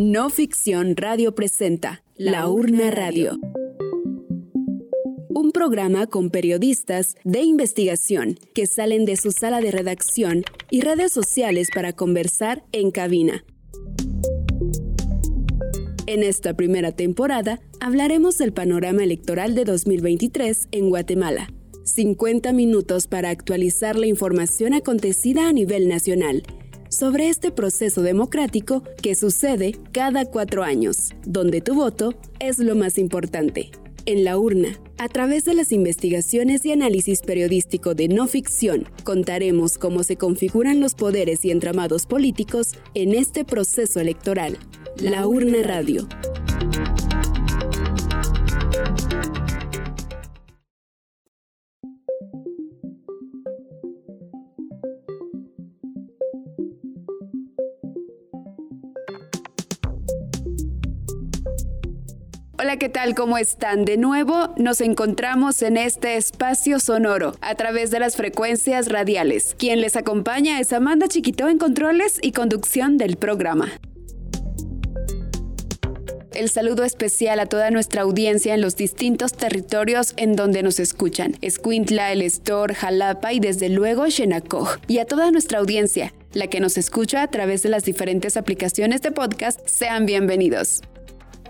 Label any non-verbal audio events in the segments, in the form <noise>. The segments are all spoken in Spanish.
No Ficción Radio presenta La Urna Radio. Un programa con periodistas de investigación que salen de su sala de redacción y redes sociales para conversar en cabina. En esta primera temporada hablaremos del panorama electoral de 2023 en Guatemala. 50 minutos para actualizar la información acontecida a nivel nacional sobre este proceso democrático que sucede cada cuatro años, donde tu voto es lo más importante. En la urna, a través de las investigaciones y análisis periodístico de no ficción, contaremos cómo se configuran los poderes y entramados políticos en este proceso electoral. La urna radio. Hola, ¿qué tal? ¿Cómo están? De nuevo nos encontramos en este espacio sonoro a través de las frecuencias radiales. Quien les acompaña es Amanda Chiquito en controles y conducción del programa. El saludo especial a toda nuestra audiencia en los distintos territorios en donde nos escuchan. Escuintla, El Estor, Jalapa y desde luego Xenacoj. Y a toda nuestra audiencia, la que nos escucha a través de las diferentes aplicaciones de podcast, sean bienvenidos.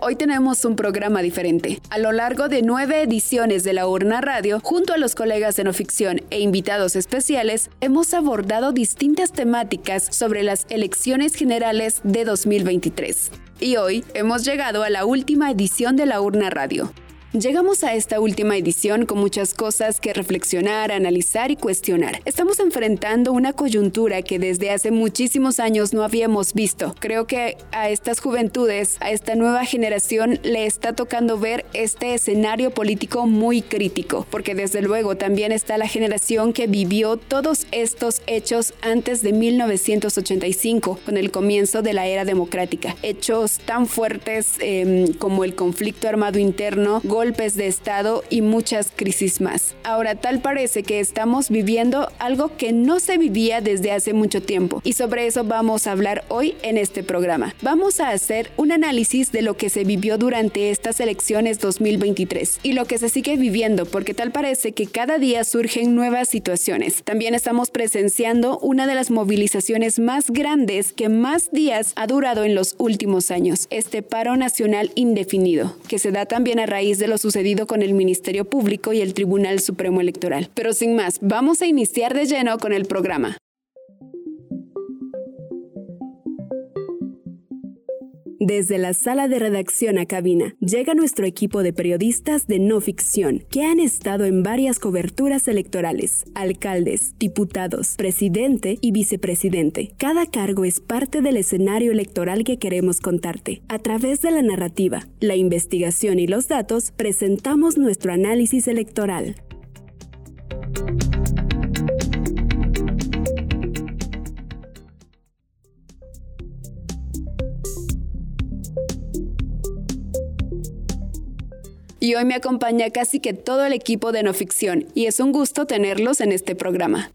Hoy tenemos un programa diferente. A lo largo de nueve ediciones de la Urna Radio, junto a los colegas de no ficción e invitados especiales, hemos abordado distintas temáticas sobre las elecciones generales de 2023. Y hoy hemos llegado a la última edición de la Urna Radio. Llegamos a esta última edición con muchas cosas que reflexionar, analizar y cuestionar. Estamos enfrentando una coyuntura que desde hace muchísimos años no habíamos visto. Creo que a estas juventudes, a esta nueva generación, le está tocando ver este escenario político muy crítico, porque desde luego también está la generación que vivió todos estos hechos antes de 1985, con el comienzo de la era democrática. Hechos tan fuertes em, como el conflicto armado interno, golpes de Estado y muchas crisis más. Ahora tal parece que estamos viviendo algo que no se vivía desde hace mucho tiempo y sobre eso vamos a hablar hoy en este programa. Vamos a hacer un análisis de lo que se vivió durante estas elecciones 2023 y lo que se sigue viviendo porque tal parece que cada día surgen nuevas situaciones. También estamos presenciando una de las movilizaciones más grandes que más días ha durado en los últimos años, este paro nacional indefinido, que se da también a raíz de lo sucedido con el Ministerio Público y el Tribunal Supremo Electoral. Pero sin más, vamos a iniciar de lleno con el programa. Desde la sala de redacción a cabina, llega nuestro equipo de periodistas de no ficción, que han estado en varias coberturas electorales, alcaldes, diputados, presidente y vicepresidente. Cada cargo es parte del escenario electoral que queremos contarte. A través de la narrativa, la investigación y los datos, presentamos nuestro análisis electoral. Y hoy me acompaña casi que todo el equipo de no ficción y es un gusto tenerlos en este programa.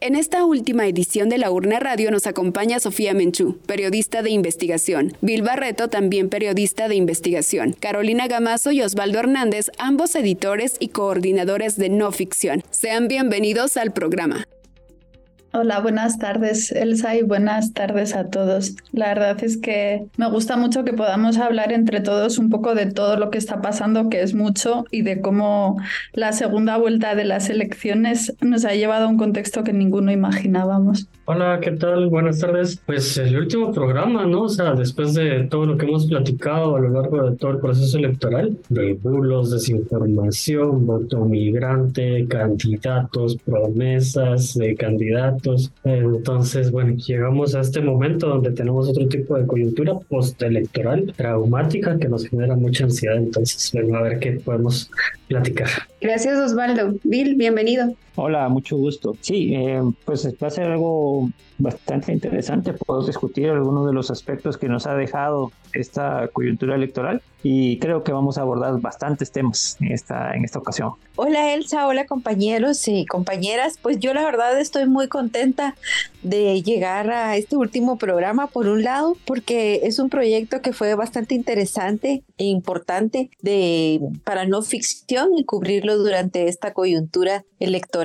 En esta última edición de La Urna Radio nos acompaña Sofía Menchú, periodista de investigación, Bill Barreto, también periodista de investigación, Carolina Gamazo y Osvaldo Hernández, ambos editores y coordinadores de no ficción. Sean bienvenidos al programa. Hola, buenas tardes Elsa y buenas tardes a todos. La verdad es que me gusta mucho que podamos hablar entre todos un poco de todo lo que está pasando, que es mucho, y de cómo la segunda vuelta de las elecciones nos ha llevado a un contexto que ninguno imaginábamos. Hola, ¿qué tal? Buenas tardes. Pues el último programa, ¿no? O sea, después de todo lo que hemos platicado a lo largo de todo el proceso electoral, de bulos, desinformación, voto migrante, candidatos, promesas de candidatos. Entonces, bueno, llegamos a este momento donde tenemos otro tipo de coyuntura postelectoral traumática que nos genera mucha ansiedad. Entonces, bueno, a ver qué podemos platicar. Gracias, Osvaldo. Bill, bienvenido. Hola, mucho gusto. Sí, eh, pues va a ser algo bastante interesante. Puedo discutir algunos de los aspectos que nos ha dejado esta coyuntura electoral y creo que vamos a abordar bastantes temas en esta, en esta ocasión. Hola Elsa, hola compañeros y compañeras. Pues yo la verdad estoy muy contenta de llegar a este último programa por un lado porque es un proyecto que fue bastante interesante e importante de para no ficción y cubrirlo durante esta coyuntura electoral.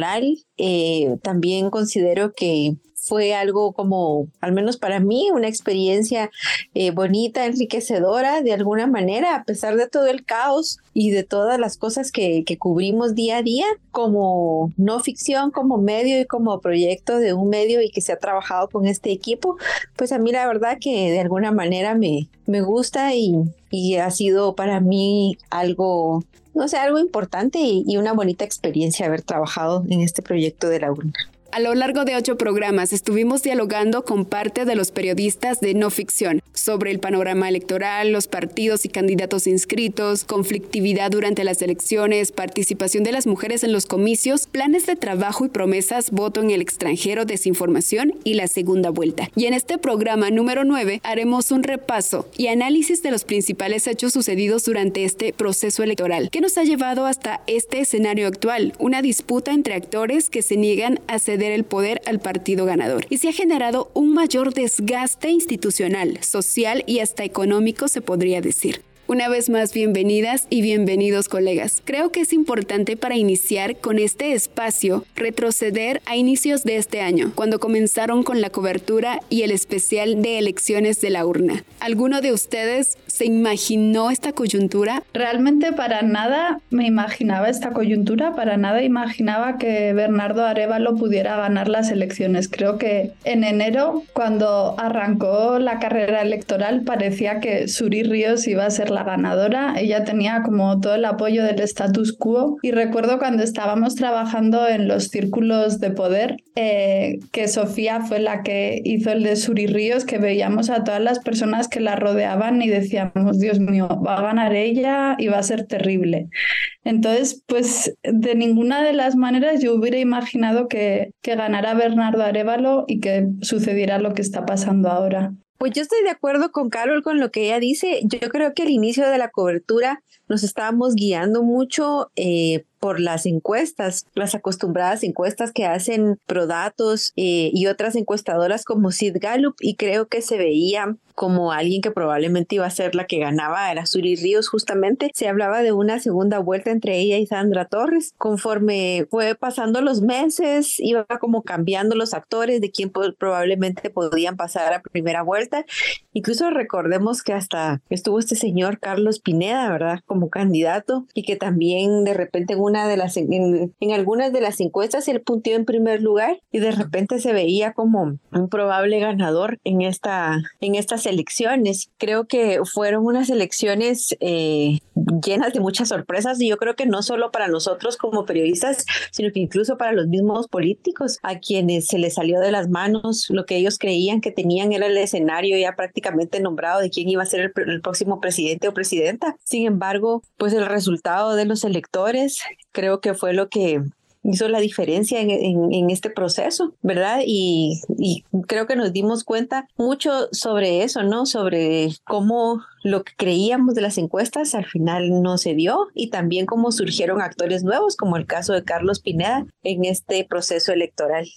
Eh, también considero que fue algo como, al menos para mí, una experiencia eh, bonita, enriquecedora de alguna manera, a pesar de todo el caos y de todas las cosas que, que cubrimos día a día, como no ficción, como medio y como proyecto de un medio y que se ha trabajado con este equipo, pues a mí la verdad que de alguna manera me, me gusta y, y ha sido para mí algo no sé, algo importante y, y, una bonita experiencia haber trabajado en este proyecto de la urna. A lo largo de ocho programas estuvimos dialogando con parte de los periodistas de no ficción sobre el panorama electoral, los partidos y candidatos inscritos, conflictividad durante las elecciones, participación de las mujeres en los comicios, planes de trabajo y promesas, voto en el extranjero, desinformación y la segunda vuelta. Y en este programa número 9 haremos un repaso y análisis de los principales hechos sucedidos durante este proceso electoral que nos ha llevado hasta este escenario actual, una disputa entre actores que se niegan a ceder el poder al partido ganador y se ha generado un mayor desgaste institucional, social y hasta económico, se podría decir. Una vez más, bienvenidas y bienvenidos colegas. Creo que es importante para iniciar con este espacio retroceder a inicios de este año, cuando comenzaron con la cobertura y el especial de elecciones de la urna. ¿Alguno de ustedes se imaginó esta coyuntura? Realmente para nada me imaginaba esta coyuntura, para nada imaginaba que Bernardo Arevalo pudiera ganar las elecciones. Creo que en enero, cuando arrancó la carrera electoral, parecía que Suri Ríos iba a ser la ganadora. Ella tenía como todo el apoyo del status quo y recuerdo cuando estábamos trabajando en los círculos de poder eh, que Sofía fue la que hizo el de Suri Ríos, que veíamos a todas las personas que la rodeaban y decíamos, Dios mío, va a ganar ella y va a ser terrible. Entonces, pues de ninguna de las maneras yo hubiera imaginado que, que ganara Bernardo Arevalo y que sucediera lo que está pasando ahora. Pues yo estoy de acuerdo con Carol con lo que ella dice. Yo creo que al inicio de la cobertura nos estábamos guiando mucho eh, por las encuestas, las acostumbradas encuestas que hacen Prodatos eh, y otras encuestadoras como Sid Gallup y creo que se veía como alguien que probablemente iba a ser la que ganaba, era Suri Ríos justamente. Se hablaba de una segunda vuelta entre ella y Sandra Torres. Conforme fue pasando los meses, iba como cambiando los actores de quién probablemente podían pasar a primera vuelta. Incluso recordemos que hasta estuvo este señor Carlos Pineda, ¿verdad? Como candidato y que también de repente en una de las, en, en algunas de las encuestas él puntió en primer lugar y de repente se veía como un probable ganador en esta, en estas elecciones. Creo que fueron unas elecciones eh, llenas de muchas sorpresas y yo creo que no solo para nosotros como periodistas, sino que incluso para los mismos políticos a quienes se les salió de las manos lo que ellos creían que tenían era el escenario ya prácticamente nombrado de quién iba a ser el, el próximo presidente o presidenta. Sin embargo, pues el resultado de los electores creo que fue lo que hizo la diferencia en, este proceso, ¿verdad? Y, creo que nos dimos cuenta mucho sobre eso, ¿no? Sobre cómo lo que creíamos de las encuestas al final no se dio y también cómo surgieron actores nuevos, como el caso de Carlos Pineda en este proceso electoral.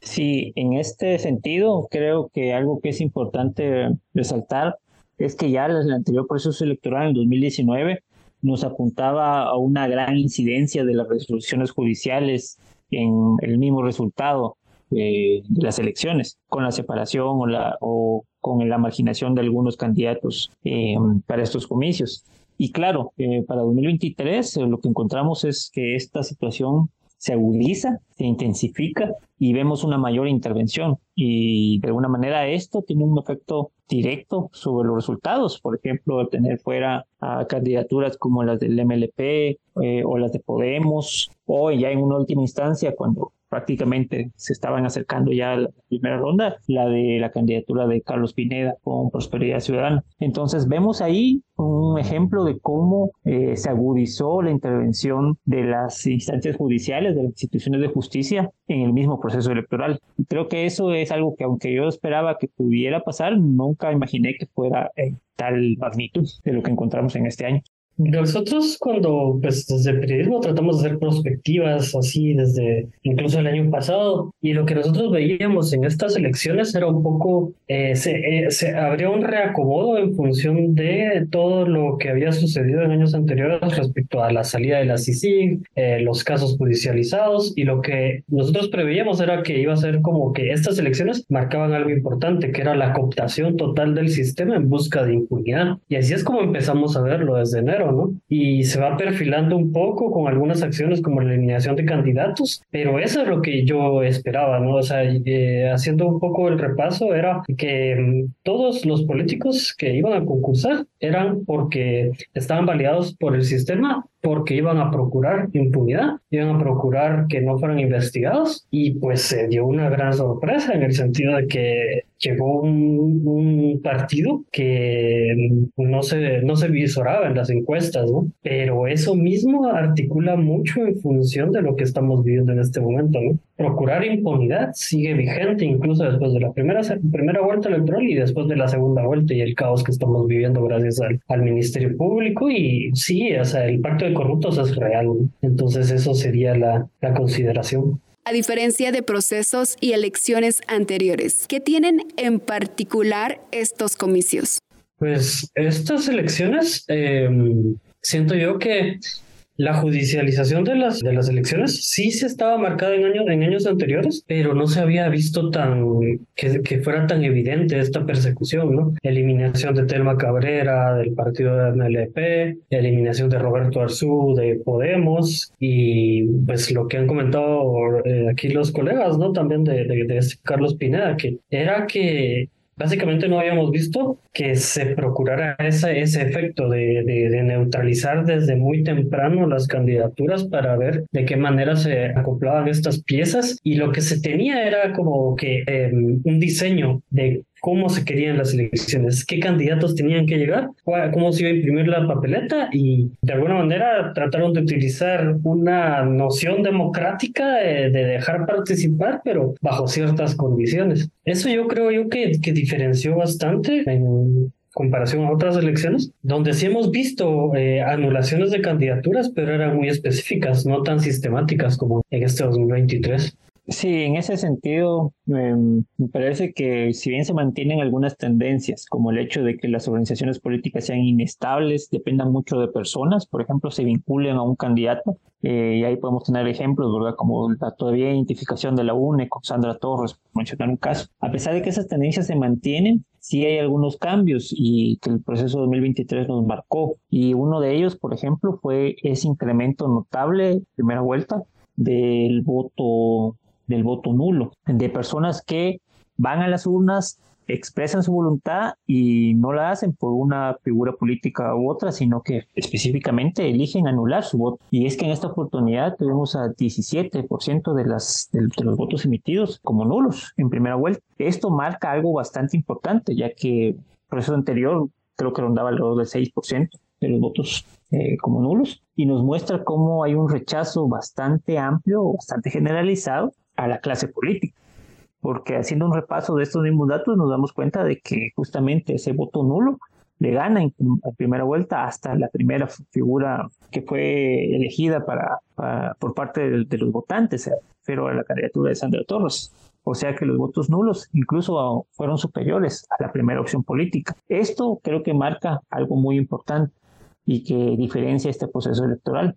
Sí, en este sentido, creo que algo que es importante resaltar es que ya en el anterior proceso electoral en 2019 nos apuntaba a una gran incidencia de las resoluciones judiciales en el mismo resultado de, de las elecciones, con la separación o, la, o con la marginación de algunos candidatos eh, para estos comicios. Y claro, eh, para 2023 eh, lo que encontramos es que esta situación se agudiza, se intensifica y vemos una mayor intervención. Y de alguna manera esto tiene un efecto directo sobre los resultados. Por ejemplo, tener fuera a candidaturas como las del MLP eh, o las de Podemos, o ya en una última instancia, cuando prácticamente se estaban acercando ya a la primera ronda, la de la candidatura de Carlos Pineda con Prosperidad Ciudadana. Entonces vemos ahí un ejemplo de cómo eh, se agudizó la intervención de las instancias judiciales, de las instituciones de justicia en el mismo proceso electoral. Y creo que eso es algo que aunque yo esperaba que pudiera pasar, nunca imaginé que fuera en tal magnitud de lo que encontramos en este año. Nosotros cuando, pues desde periodismo tratamos de hacer prospectivas así desde incluso el año pasado y lo que nosotros veíamos en estas elecciones era un poco, eh, se, eh, se habría un reacomodo en función de todo lo que había sucedido en años anteriores respecto a la salida de la CICIG, eh, los casos judicializados y lo que nosotros preveíamos era que iba a ser como que estas elecciones marcaban algo importante que era la cooptación total del sistema en busca de impunidad y así es como empezamos a verlo desde enero. Y se va perfilando un poco con algunas acciones como la eliminación de candidatos, pero eso es lo que yo esperaba, ¿no? O sea, eh, haciendo un poco el repaso, era que mm, todos los políticos que iban a concursar eran porque estaban validados por el sistema porque iban a procurar impunidad, iban a procurar que no fueran investigados y pues se dio una gran sorpresa en el sentido de que llegó un, partido que no se, no se visoraba en las encuestas, ¿no? Pero eso mismo articula mucho en función de lo que estamos viviendo en este momento, ¿no? Procurar impunidad sigue vigente incluso después de la primera, primera vuelta electoral y después de la segunda vuelta y el caos que estamos viviendo gracias al, al Ministerio Público y sí, o sea, el pacto de corruptos es real. Entonces eso sería la, la consideración. A diferencia de procesos y elecciones anteriores, ¿qué tienen en particular estos comicios? Pues estas elecciones, eh, siento yo que la judicialización de las, de las elecciones sí se estaba marcada en años, en años anteriores, pero no se había visto tan que, que fuera tan evidente esta persecución, ¿no? Eliminación de Telma Cabrera del partido de MLP, eliminación de Roberto Arzú de Podemos y pues lo que han comentado eh, aquí los colegas, ¿no? También de, de, este Carlos Pineda, que era que básicamente no habíamos visto que se procurara ese, ese efecto de, de, neutralizar desde muy temprano las candidaturas para ver de qué manera se acoplaban estas piezas. Y lo que se tenía era como que eh, un diseño de cómo se querían las elecciones, qué candidatos tenían que llegar, cómo se iba a imprimir la papeleta y de alguna manera trataron de utilizar una noción democrática de, de dejar participar, pero bajo ciertas condiciones. Eso yo creo yo que, que diferenció bastante en comparación a otras elecciones, donde sí hemos visto eh, anulaciones de candidaturas, pero eran muy específicas, no tan sistemáticas como en este 2023. Sí, en ese sentido, em, me parece que si bien se mantienen algunas tendencias, como el hecho de que las organizaciones políticas sean inestables, dependan mucho de personas, por ejemplo, se vinculen a un candidato, eh, y ahí podemos tener ejemplos, ¿verdad? Como la todavía identificación de la UNE con Sandra Torres, por mencionar un caso. A pesar de que esas tendencias se mantienen, sí hay algunos cambios y que el proceso 2023 nos marcó. Y uno de ellos, por ejemplo, fue ese incremento notable, primera vuelta, del voto del voto nulo, de personas que van a las urnas, expresan su voluntad y no la hacen por una figura política u otra, sino que específicamente eligen anular su voto. Y es que en esta oportunidad tuvimos a 17% de, las, de, los votos emitidos como nulos en primera vuelta. Esto marca algo bastante importante, ya que el proceso anterior creo que rondaba alrededor del 6% de los votos eh, como nulos y nos muestra cómo hay un rechazo bastante amplio, bastante generalizado a la clase política. Porque haciendo un repaso de estos mismos datos nos damos cuenta de que justamente ese voto nulo le gana en, primera vuelta hasta la primera figura que fue elegida para, por parte de, los votantes, pero a la candidatura de Sandra Torres. O sea que los votos nulos incluso fueron superiores a la primera opción política. Esto creo que marca algo muy importante y que diferencia este proceso electoral.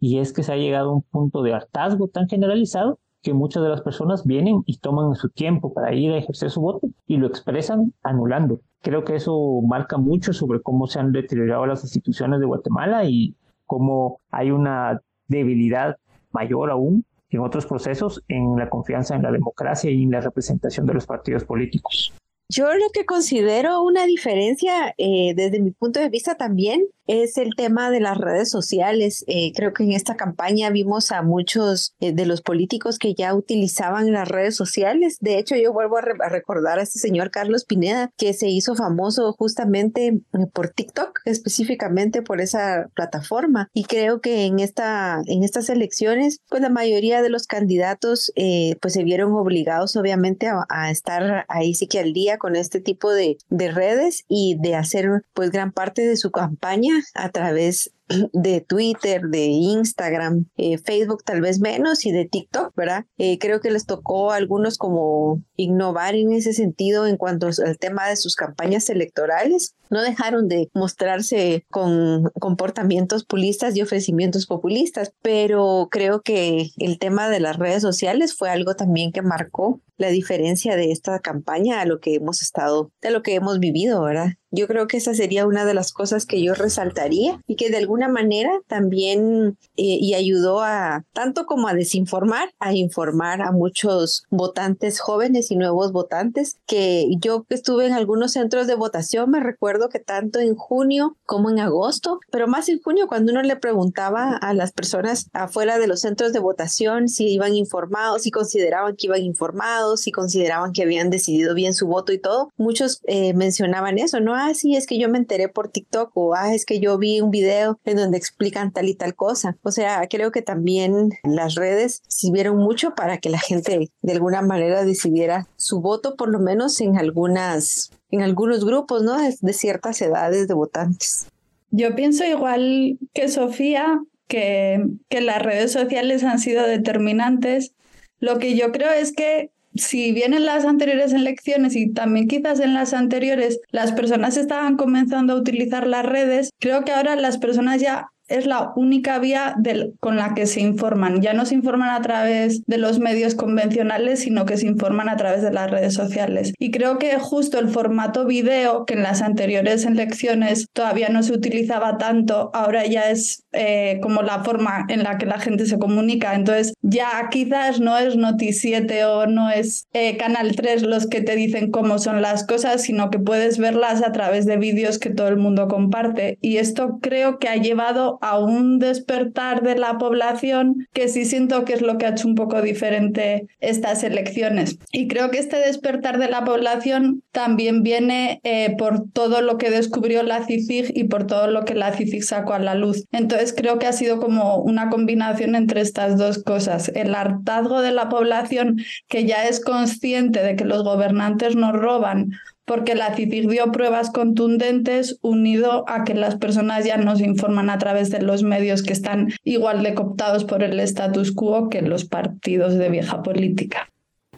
Y es que se ha llegado a un punto de hartazgo tan generalizado que muchas de las personas vienen y toman su tiempo para ir a ejercer su voto y lo expresan anulando. Creo que eso marca mucho sobre cómo se han deteriorado las instituciones de Guatemala y cómo hay una debilidad mayor aún en otros procesos en la confianza en la democracia y en la representación de los partidos políticos. Yo lo que considero una diferencia eh, desde mi punto de vista también es el tema de las redes sociales. Eh, creo que en esta campaña vimos a muchos eh, de los políticos que ya utilizaban las redes sociales. De hecho, yo vuelvo a, recordar a este señor Carlos Pineda, que se hizo famoso justamente eh, por TikTok, específicamente por esa plataforma. Y creo que en, esta, en estas elecciones, pues la mayoría de los candidatos pues se vieron obligados obviamente a, a, estar ahí sí que al día con este tipo de, de redes y de hacer pues gran parte de su campaña a través de Twitter, de Instagram, eh, Facebook tal vez menos y de TikTok, ¿verdad? Eh, creo que les tocó a algunos como innovar en ese sentido en cuanto al tema de sus campañas electorales. No dejaron de mostrarse con comportamientos populistas y ofrecimientos populistas, pero creo que el tema de las redes sociales fue algo también que marcó la diferencia de esta campaña a lo que hemos estado, de lo que hemos vivido, ¿verdad? Yo creo que esa sería una de las cosas que yo resaltaría y que de alguna manera también eh, y ayudó a tanto como a desinformar, a informar a muchos votantes jóvenes y nuevos votantes que yo estuve en algunos centros de votación, me recuerdo que tanto en junio como en agosto, pero más en junio cuando uno le preguntaba a las personas afuera de los centros de votación si iban informados, si consideraban que iban informados, si consideraban que habían decidido bien su voto y todo, muchos eh, mencionaban eso, ¿no? Ah, sí, es que yo me enteré por TikTok o, ah, es que yo vi un video en donde explican tal y tal cosa. O sea, creo que también las redes sirvieron mucho para que la gente de alguna manera decidiera su voto, por lo menos en algunas, en algunos grupos, ¿no? De, ciertas edades de votantes. Yo pienso igual que Sofía, que, que las redes sociales han sido determinantes. Lo que yo creo es que si bien en las anteriores elecciones y también quizás en las anteriores las personas estaban comenzando a utilizar las redes, creo que ahora las personas ya es la única vía con la que se informan. Ya no se informan a través de los medios convencionales, sino que se informan a través de las redes sociales. Y creo que justo el formato video, que en las anteriores elecciones todavía no se utilizaba tanto, ahora ya es eh, como la forma en la que la gente se comunica. Entonces ya quizás no es Noti7 o no es eh, Canal 3 los que te dicen cómo son las cosas, sino que puedes verlas a través de vídeos que todo el mundo comparte. Y esto creo que ha llevado a un despertar de la población que sí siento que es lo que ha hecho un poco diferente estas elecciones. Y creo que este despertar de la población también viene eh, por todo lo que descubrió la CICIG y por todo lo que la CICIG sacó a la luz. Entonces creo que ha sido como una combinación entre estas dos cosas. El hartazgo de la población que ya es consciente de que los gobernantes nos roban porque la CICIG dio pruebas contundentes unido a que las personas ya no se informan a través de los medios que están igual de cooptados por el status quo que los partidos de vieja política.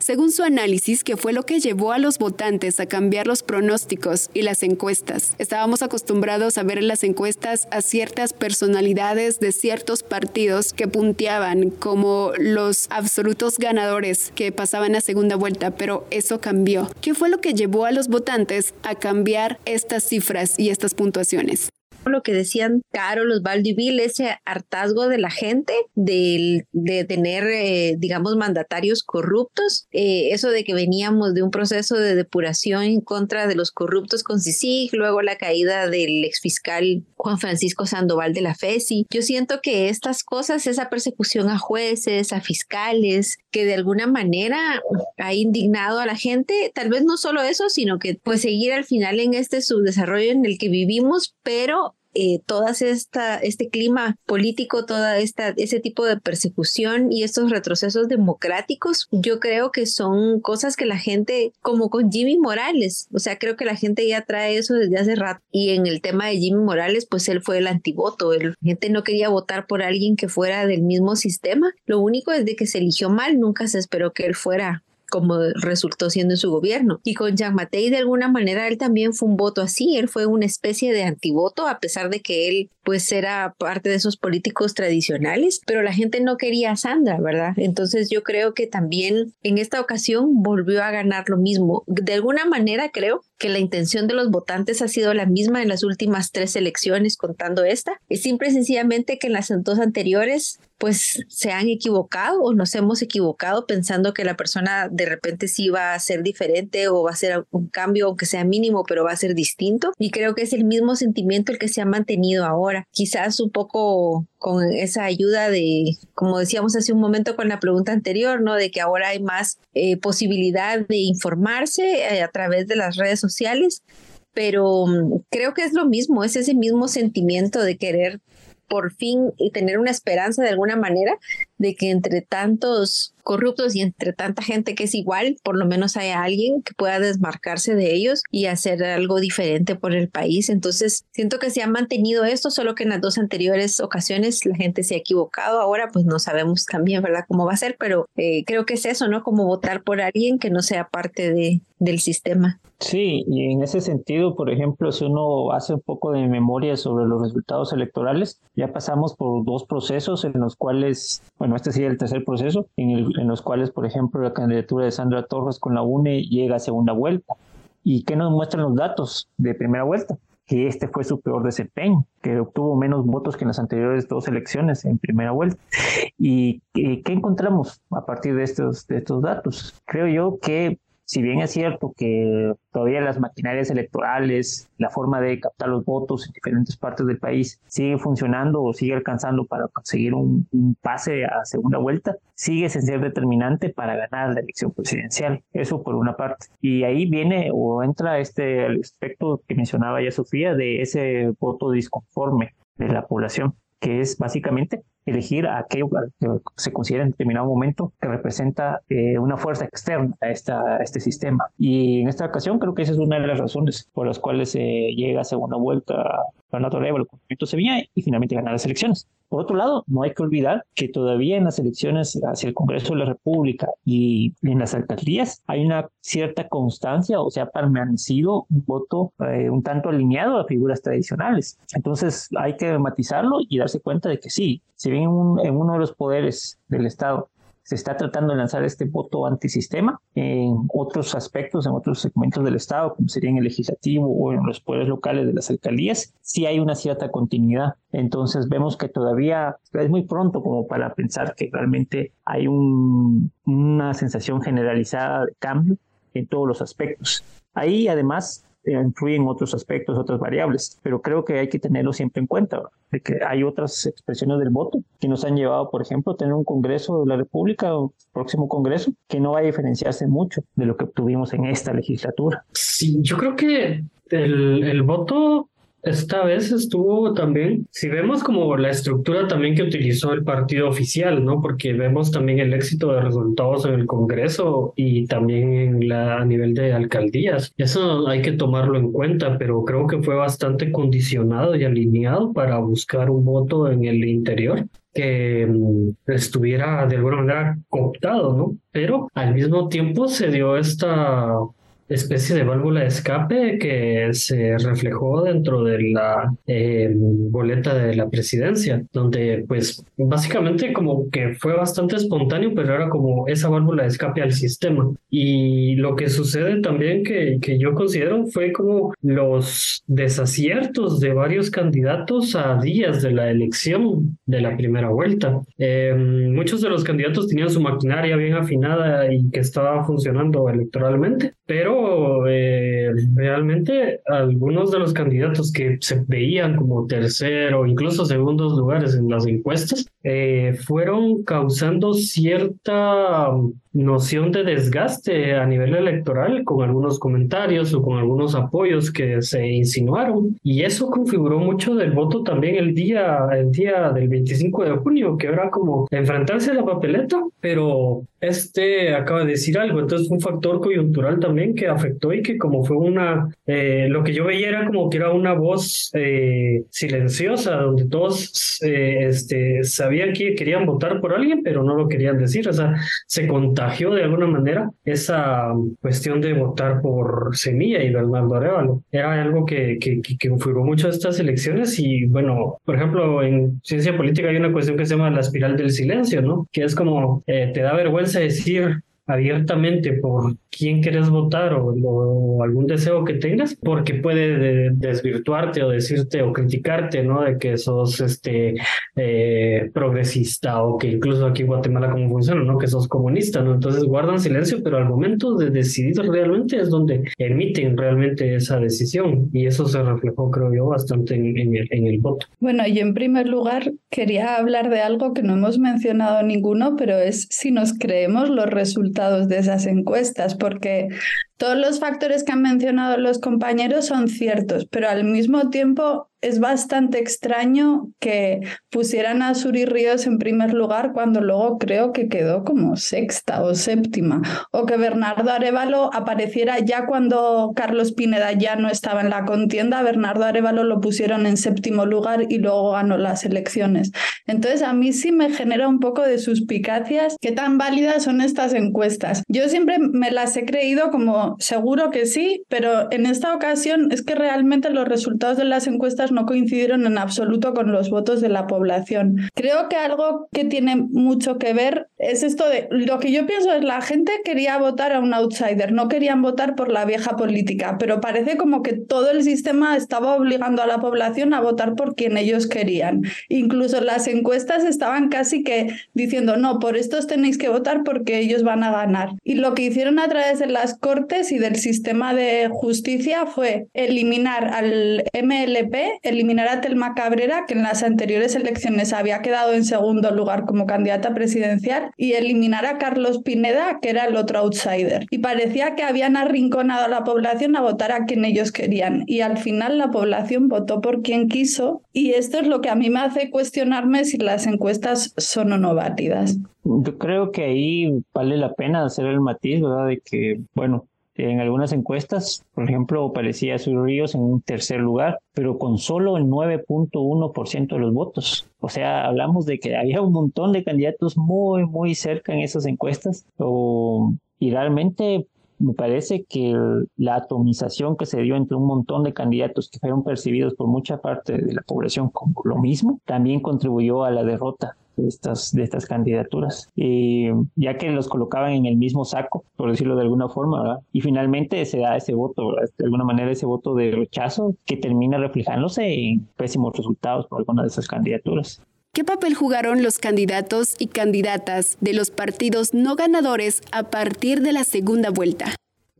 Según su análisis, que fue lo que llevó a los votantes a cambiar los pronósticos y las encuestas. Estábamos acostumbrados a ver en las encuestas a ciertas personalidades de ciertos partidos que punteaban como los absolutos ganadores que pasaban a segunda vuelta, pero eso cambió. ¿Qué fue lo que llevó a los votantes a cambiar estas cifras y estas puntuaciones? Lo que decían Carol, los Valdivil, ese hartazgo de la gente de, de tener, eh, digamos, mandatarios corruptos, eh, eso de que veníamos de un proceso de depuración en contra de los corruptos con CICIG, luego la caída del exfiscal Juan Francisco Sandoval de la FESI. Yo siento que estas cosas, esa persecución a jueces, a fiscales, que de alguna manera ha indignado a la gente, tal vez no solo eso, sino que pues seguir al final en este subdesarrollo en el que vivimos, pero eh, todo esta, este clima político, toda esta, ese tipo de persecución y estos retrocesos democráticos, yo creo que son cosas que la gente, como con Jimmy Morales, o sea, creo que la gente ya trae eso desde hace rato. Y en el tema de Jimmy Morales, pues él fue el antivoto, la gente no quería votar por alguien que fuera del mismo sistema. Lo único es de que se eligió mal, nunca se esperó que él fuera como resultó siendo en su gobierno. Y con Jean Matei, de alguna manera, él también fue un voto así, él fue una especie de antivoto, a pesar de que él pues era parte de esos políticos tradicionales, pero la gente no quería a Sandra, ¿verdad? Entonces yo creo que también en esta ocasión volvió a ganar lo mismo. De alguna manera creo que la intención de los votantes ha sido la misma en las últimas tres elecciones, contando esta. Es simple y sencillamente que en las dos anteriores pues se han equivocado o nos hemos equivocado pensando que la persona de repente sí va a ser diferente o va a ser un cambio, aunque sea mínimo, pero va a ser distinto. Y creo que es el mismo sentimiento el que se ha mantenido ahora. Quizás un poco con esa ayuda de, como decíamos hace un momento con la pregunta anterior, ¿no? De que ahora hay más eh, posibilidad de informarse eh, a través de las redes sociales, pero mm, creo que es lo mismo, es ese mismo sentimiento de querer por fin y tener una esperanza de alguna manera de que entre tantos corruptos y entre tanta gente que es igual, por lo menos haya alguien que pueda desmarcarse de ellos y hacer algo diferente por el país. Entonces, siento que se ha mantenido esto, solo que en las dos anteriores ocasiones la gente se ha equivocado. Ahora, pues no sabemos también, ¿verdad?, cómo va a ser, pero eh, creo que es eso, ¿no? Como votar por alguien que no sea parte de, del sistema. Sí, y en ese sentido, por ejemplo, si uno hace un poco de memoria sobre los resultados electorales, ya pasamos por dos procesos en los cuales, bueno, este sería el tercer proceso, en, el, en los cuales, por ejemplo, la candidatura de Sandra Torres con la UNE llega a segunda vuelta. ¿Y qué nos muestran los datos de primera vuelta? Que este fue su peor desempeño, que obtuvo menos votos que en las anteriores dos elecciones en primera vuelta. ¿Y qué encontramos a partir de estos, de estos datos? Creo yo que si bien es cierto que todavía las maquinarias electorales, la forma de captar los votos en diferentes partes del país sigue funcionando o sigue alcanzando para conseguir un, pase a segunda vuelta, sigue sin ser determinante para ganar la elección presidencial. Eso por una parte. Y ahí viene o entra este aspecto que mencionaba ya Sofía de ese voto disconforme de la población que es básicamente elegir a aquello que se considera en determinado momento que representa eh, una fuerza externa a, esta, este sistema. Y en esta ocasión creo que esa es una de las razones por las cuales se llega a segunda vuelta a la naturaleza el movimiento Sevilla y finalmente gana las elecciones. Por otro lado, no hay que olvidar que todavía en las elecciones hacia el Congreso de la República y en las alcaldías hay una cierta constancia, o sea, permanecido un voto eh, un tanto alineado a figuras tradicionales. Entonces hay que matizarlo y darse cuenta de que sí, si bien en uno de los poderes del Estado se está tratando de lanzar este voto antisistema en otros aspectos, en otros segmentos del Estado, como sería en el legislativo o en los poderes locales de las alcaldías, sí hay una cierta continuidad. Entonces vemos que todavía es muy pronto como para pensar que realmente hay una sensación generalizada de cambio en todos los aspectos. Ahí además influyen otros aspectos, otras variables, pero creo que hay que tenerlo siempre en cuenta, de que hay otras expresiones del voto que nos han llevado, por ejemplo, a tener un Congreso de la República o próximo Congreso que no va a diferenciarse mucho de lo que obtuvimos en esta legislatura. Sí, yo creo que el, el voto esta vez estuvo también, si vemos como la estructura también que utilizó el partido oficial, ¿no? Porque vemos también el éxito de resultados en el Congreso y también en la, a nivel de alcaldías. Eso hay que tomarlo en cuenta, pero creo que fue bastante condicionado y alineado para buscar un voto en el interior que mm, estuviera de alguna manera cooptado, ¿no? Pero al mismo tiempo se dio esta especie de válvula de escape que se reflejó dentro de la eh, boleta de la presidencia, donde pues básicamente como que fue bastante espontáneo, pero era como esa válvula de escape al sistema. Y lo que sucede también que, que yo considero fue como los desaciertos de varios candidatos a días de la elección de la primera vuelta. Eh, muchos de los candidatos tenían su maquinaria bien afinada y que estaba funcionando electoralmente, pero eh, realmente algunos de los candidatos que se veían como tercero, incluso segundos lugares en las encuestas, eh, fueron causando cierta noción de desgaste a nivel electoral con algunos comentarios o con algunos apoyos que se insinuaron. Y eso configuró mucho del voto también el día el día del 25 de junio que era como enfrentarse a la papeleta pero este acaba de decir algo. Entonces un factor coyuntural también que afectó y que como fue una eh, lo que yo veía era como que era una voz eh, silenciosa donde todos eh, este sabían que querían votar por alguien pero no lo querían decir. O sea se contagió de alguna manera esa cuestión de votar por Semilla y Bernardo Arevalo. Era algo que, que, que, configuró mucho estas elecciones y bueno, por ejemplo, en ciencia política hay una cuestión que se llama la espiral del silencio, ¿no? Que es como eh, te da vergüenza decir abiertamente por quién quieres votar o, algún deseo que tengas, porque puede desvirtuarte o decirte o criticarte, ¿no? De que sos este eh, progresista o que incluso aquí en Guatemala cómo funciona, ¿no? Que sos comunista, ¿no? Entonces guardan silencio, pero al momento de decidir realmente es donde emiten realmente esa decisión y eso se reflejó, creo yo, bastante en, el, en el voto. Bueno, y en primer lugar quería hablar de algo que no hemos mencionado ninguno, pero es si nos creemos los resultados de esas encuestas, porque todos los factores que han mencionado los compañeros son ciertos, pero al mismo tiempo es bastante extraño que pusieran a Suri Ríos en primer lugar cuando luego creo que quedó como sexta o séptima, o que Bernardo Arevalo apareciera ya cuando Carlos Pineda ya no estaba en la contienda, Bernardo Arevalo lo pusieron en séptimo lugar y luego ganó las elecciones. Entonces a mí sí me genera un poco de suspicacias qué tan válidas son estas encuestas. Yo siempre me las he creído como seguro que sí, pero en esta ocasión es que realmente los resultados de las encuestas no coincidieron en absoluto con los votos de la población. Creo que algo que tiene mucho que ver es esto de lo que yo pienso es la gente quería votar a un outsider, no querían votar por la vieja política, pero parece como que todo el sistema estaba obligando a la población a votar por quien ellos querían. Incluso las encuestas estaban casi que diciendo, no, por estos tenéis que votar porque ellos van a ganar. Y lo que hicieron a través de las cortes y del sistema de justicia fue eliminar al MLP, eliminar a Telma Cabrera, que en las anteriores elecciones había quedado en segundo lugar como candidata presidencial, y eliminar a Carlos Pineda, que era el otro outsider. Y parecía que habían arrinconado a la población a votar a quien ellos querían. Y al final la población votó por quien quiso. Y esto es lo que a mí me hace cuestionarme si las encuestas son o no válidas. Yo creo que ahí vale la pena hacer el matiz, ¿verdad? De que, bueno, en algunas encuestas, por ejemplo, aparecía Sur Ríos en un tercer lugar, pero con solo el 9.1% de los votos. O sea, hablamos de que había un montón de candidatos muy, muy cerca en esas encuestas. y realmente me parece que la atomización que se dio entre un montón de candidatos que fueron percibidos por mucha parte de la población como lo mismo, también contribuyó a la derrota de estas, de estas candidaturas, ya que los colocaban en el mismo saco, por decirlo de alguna forma, ¿verdad? Y finalmente se da ese voto, de alguna manera ese voto de rechazo que termina reflejándose en pésimos resultados por alguna de esas candidaturas. ¿Qué papel jugaron los candidatos y candidatas de los partidos no ganadores a partir de la segunda vuelta?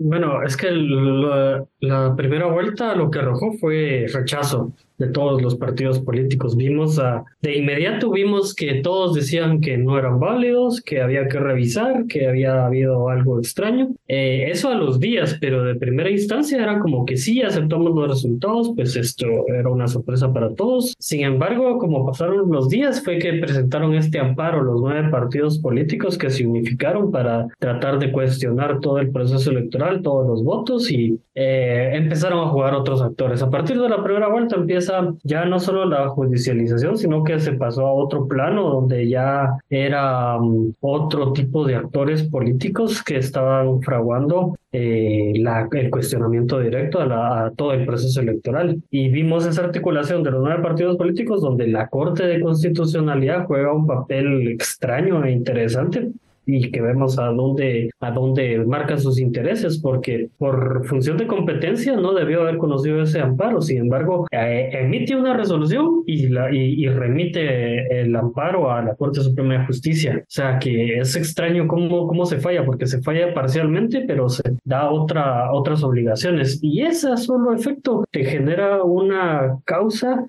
Bueno, es que la, primera vuelta lo que arrojó fue rechazo de todos los partidos políticos. Vimos a, de inmediato vimos que todos decían que no eran válidos, que había que revisar, que había habido algo extraño. Eh, eso a los días, pero de primera instancia era como que sí, aceptamos los resultados, pues esto era una sorpresa para todos. Sin embargo, como pasaron los días, fue que presentaron este amparo los nueve partidos políticos que se unificaron para tratar de cuestionar todo el proceso electoral, todos los votos y eh, empezaron a jugar otros actores. A partir de la primera vuelta empieza ya no solo la judicialización, sino que se pasó a otro plano donde ya era um, otro tipo de actores políticos que estaban fraguando eh, el cuestionamiento directo a, a, todo el proceso electoral. Y vimos esa articulación de los nueve partidos políticos donde la Corte de Constitucionalidad juega un papel extraño e interesante y que vemos a dónde, a dónde marca sus intereses, porque por función de competencia no debió haber conocido ese amparo. Sin embargo, eh, emite una resolución y, la, y, remite el amparo a la Corte Suprema de Justicia. O sea que es extraño cómo, cómo se falla, porque se falla parcialmente, pero se da otra, otras obligaciones. Y ese solo efecto te genera una causa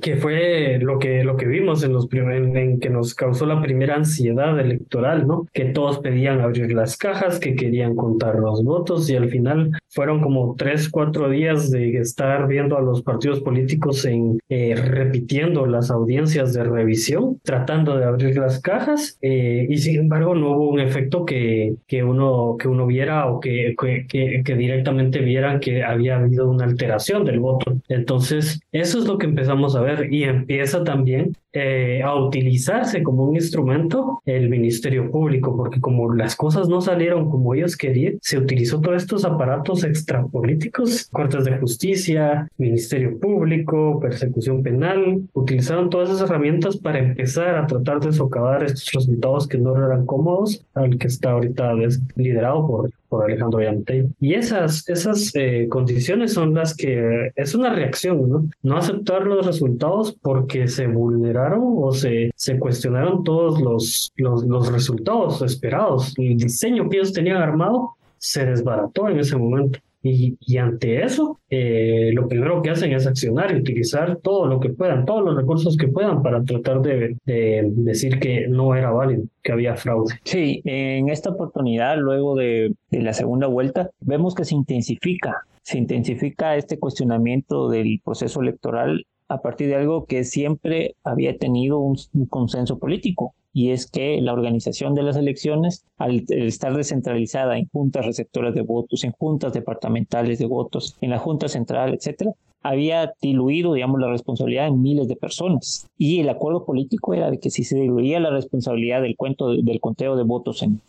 que fue lo que, lo que vimos en los primeros, en que nos causó la primera ansiedad electoral, ¿no? Que todos pedían abrir las cajas, que querían contar los votos y al final fueron como tres, cuatro días de estar viendo a los partidos políticos en eh, repitiendo las audiencias de revisión, tratando de abrir las cajas eh, y sin embargo no hubo un efecto que, que uno que uno viera o que, que, que directamente vieran que había habido una alteración del voto. Entonces eso es lo que empezamos a ver y empieza también eh, a utilizarse como un instrumento el Ministerio Público, porque como las cosas no salieron como ellos querían, se utilizó todos estos aparatos extrapolíticos, cortes de justicia, Ministerio Público, persecución penal, utilizaron todas esas herramientas para empezar a tratar de socavar estos resultados que no eran cómodos al que está ahorita liderado por por Alejandro Yamtey. Y esas, esas eh, condiciones son las que es una reacción, ¿no? No aceptar los resultados porque se vulneraron o se, se cuestionaron todos los, los, los resultados esperados. El diseño que ellos tenían armado se desbarató en ese momento. Y, y, ante eso, eh, lo primero que hacen es accionar y utilizar todo lo que puedan, todos los recursos que puedan para tratar de, de, decir que no era válido, que había fraude. Sí, en esta oportunidad, luego de, de la segunda vuelta, vemos que se intensifica, se intensifica este cuestionamiento del proceso electoral a partir de algo que siempre había tenido un, consenso político, y es que la organización de las elecciones, al estar descentralizada en juntas receptoras de votos, en juntas departamentales de votos, en la Junta Central, etcétera, había diluido, digamos, la responsabilidad en miles de personas. Y el acuerdo político era de que si se diluía la responsabilidad del cuento del conteo de votos en,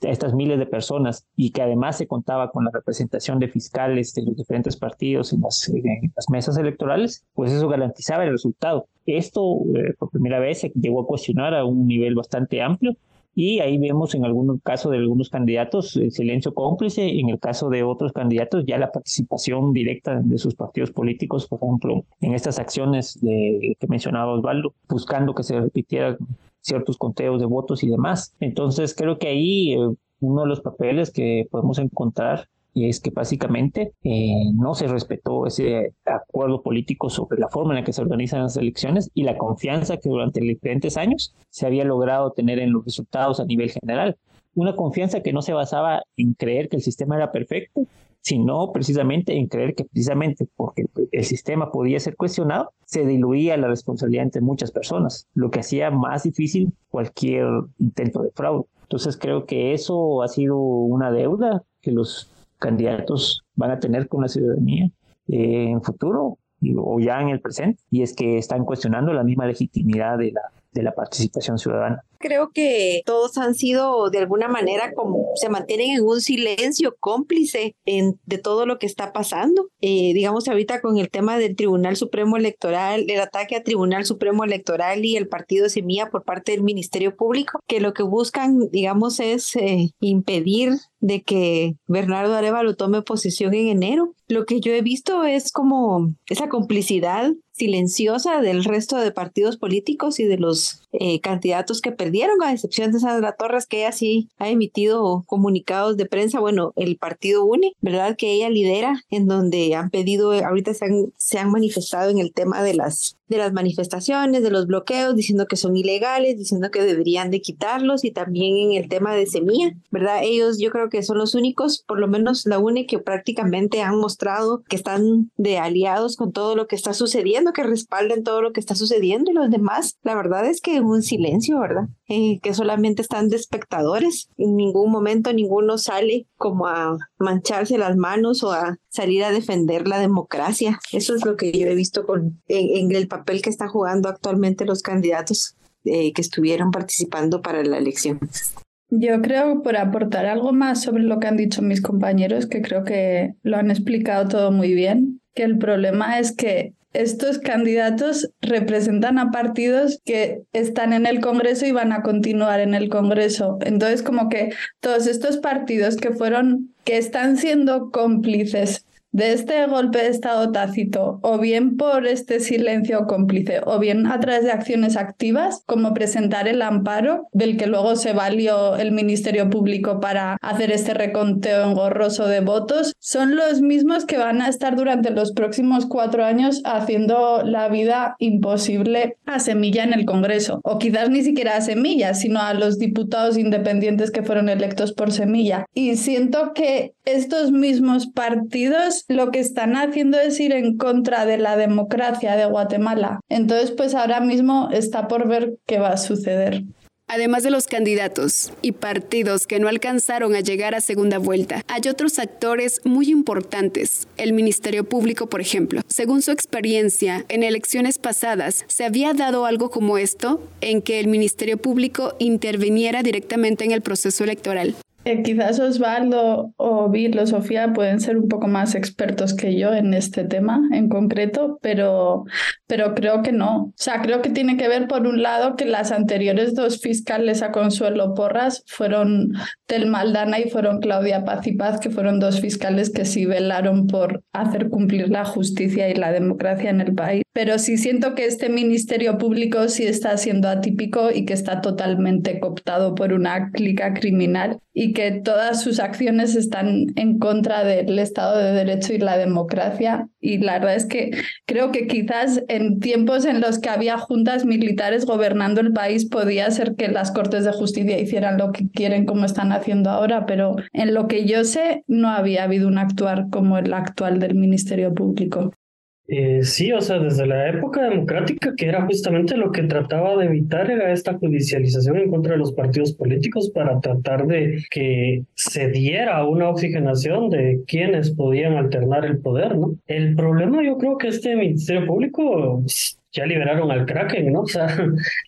estas miles de personas y que además se contaba con la representación de fiscales de los diferentes partidos en las, en las mesas electorales, pues eso garantizaba el resultado. Esto eh, por primera vez se llegó a cuestionar a un nivel bastante amplio y ahí vemos en algunos casos de algunos candidatos el silencio cómplice, en el caso de otros candidatos ya la participación directa de sus partidos políticos, por ejemplo, en estas acciones de, que mencionaba Osvaldo, buscando que se repitieran ciertos conteos de votos y demás. Entonces creo que ahí eh, uno de los papeles que podemos encontrar y es que básicamente eh, no se respetó ese acuerdo político sobre la forma en la que se organizan las elecciones y la confianza que durante diferentes años se había logrado tener en los resultados a nivel general. Una confianza que no se basaba en creer que el sistema era perfecto, sino precisamente en creer que precisamente porque el sistema podía ser cuestionado, se diluía la responsabilidad entre muchas personas, lo que hacía más difícil cualquier intento de fraude. Entonces creo que eso ha sido una deuda que los candidatos van a tener con la ciudadanía eh, en futuro o ya en el presente, y es que están cuestionando la misma legitimidad de la, de la participación ciudadana creo que todos han sido de alguna manera como se mantienen en un silencio cómplice en, de todo lo que está pasando. Eh, digamos ahorita con el tema del Tribunal Supremo Electoral, el ataque al Tribunal Supremo Electoral y el partido Semilla por parte del Ministerio Público, que lo que buscan, digamos, es eh, impedir de que Bernardo Arevalo tome posesión en enero. Lo que yo he visto es como esa complicidad silenciosa del resto de partidos políticos y de los eh, candidatos que perdieron, a excepción de Sandra Torres, que ella sí ha emitido comunicados de prensa, bueno, el partido UNE, ¿verdad? Que ella lidera, en donde han pedido, ahorita se han, se han manifestado en el tema de las de las manifestaciones, de los bloqueos, diciendo que son ilegales, diciendo que deberían de quitarlos y también en el tema de semilla, ¿verdad? Ellos yo creo que son los únicos, por lo menos la UNE, que prácticamente han mostrado que están de aliados con todo lo que está sucediendo, que respalden todo lo que está sucediendo y los demás, la verdad es que un silencio, ¿verdad? Eh, que solamente están de espectadores, en ningún momento ninguno sale como a mancharse las manos o a salir a defender la democracia. Eso es lo que yo he visto con, en, el papel que están jugando actualmente los candidatos eh, que estuvieron participando para la elección. Yo creo, por aportar algo más sobre lo que han dicho mis compañeros, que creo que lo han explicado todo muy bien, que el problema es que estos candidatos representan a partidos que están en el Congreso y van a continuar en el Congreso. Entonces, como que todos estos partidos que fueron, que están siendo cómplices de este golpe de Estado tácito, o bien por este silencio cómplice, o bien a través de acciones activas, como presentar el amparo, del que luego se valió el Ministerio Público para hacer este reconteo engorroso de votos, son los mismos que van a estar durante los próximos cuatro años haciendo la vida imposible a Semilla en el Congreso, o quizás ni siquiera a Semilla, sino a los diputados independientes que fueron electos por Semilla. Y siento que estos mismos partidos lo que están haciendo es ir en contra de la democracia de Guatemala. Entonces, pues ahora mismo está por ver qué va a suceder. Además de los candidatos y partidos que no alcanzaron a llegar a segunda vuelta, hay otros actores muy importantes. El Ministerio Público, por ejemplo. Según su experiencia, en elecciones pasadas, ¿se había dado algo como esto, en que el Ministerio Público interviniera directamente en el proceso electoral? Eh, quizás Osvaldo o Bill o Sofía pueden ser un poco más expertos que yo en este tema en concreto, pero, pero creo que no. O sea, creo que tiene que ver por un lado que las anteriores dos fiscales a Consuelo Porras fueron Tel Maldana y fueron Claudia Paz y Paz, que fueron dos fiscales que sí velaron por hacer cumplir la justicia y la democracia en el país. Pero sí siento que este Ministerio Público sí está siendo atípico y que está totalmente cooptado por una clica criminal y que todas sus acciones están en contra del Estado de Derecho y la democracia. Y la verdad es que creo que quizás en tiempos en los que había juntas militares gobernando el país podía ser que las Cortes de Justicia hicieran lo que quieren como están haciendo ahora, pero en lo que yo sé no había habido un actuar como el actual del Ministerio Público. Eh, sí, o sea, desde la época democrática, que era justamente lo que trataba de evitar, era esta judicialización en contra de los partidos políticos para tratar de que se diera una oxigenación de quienes podían alternar el poder, ¿no? El problema yo creo que este Ministerio Público ya liberaron al Kraken, ¿no? <laughs> O sea,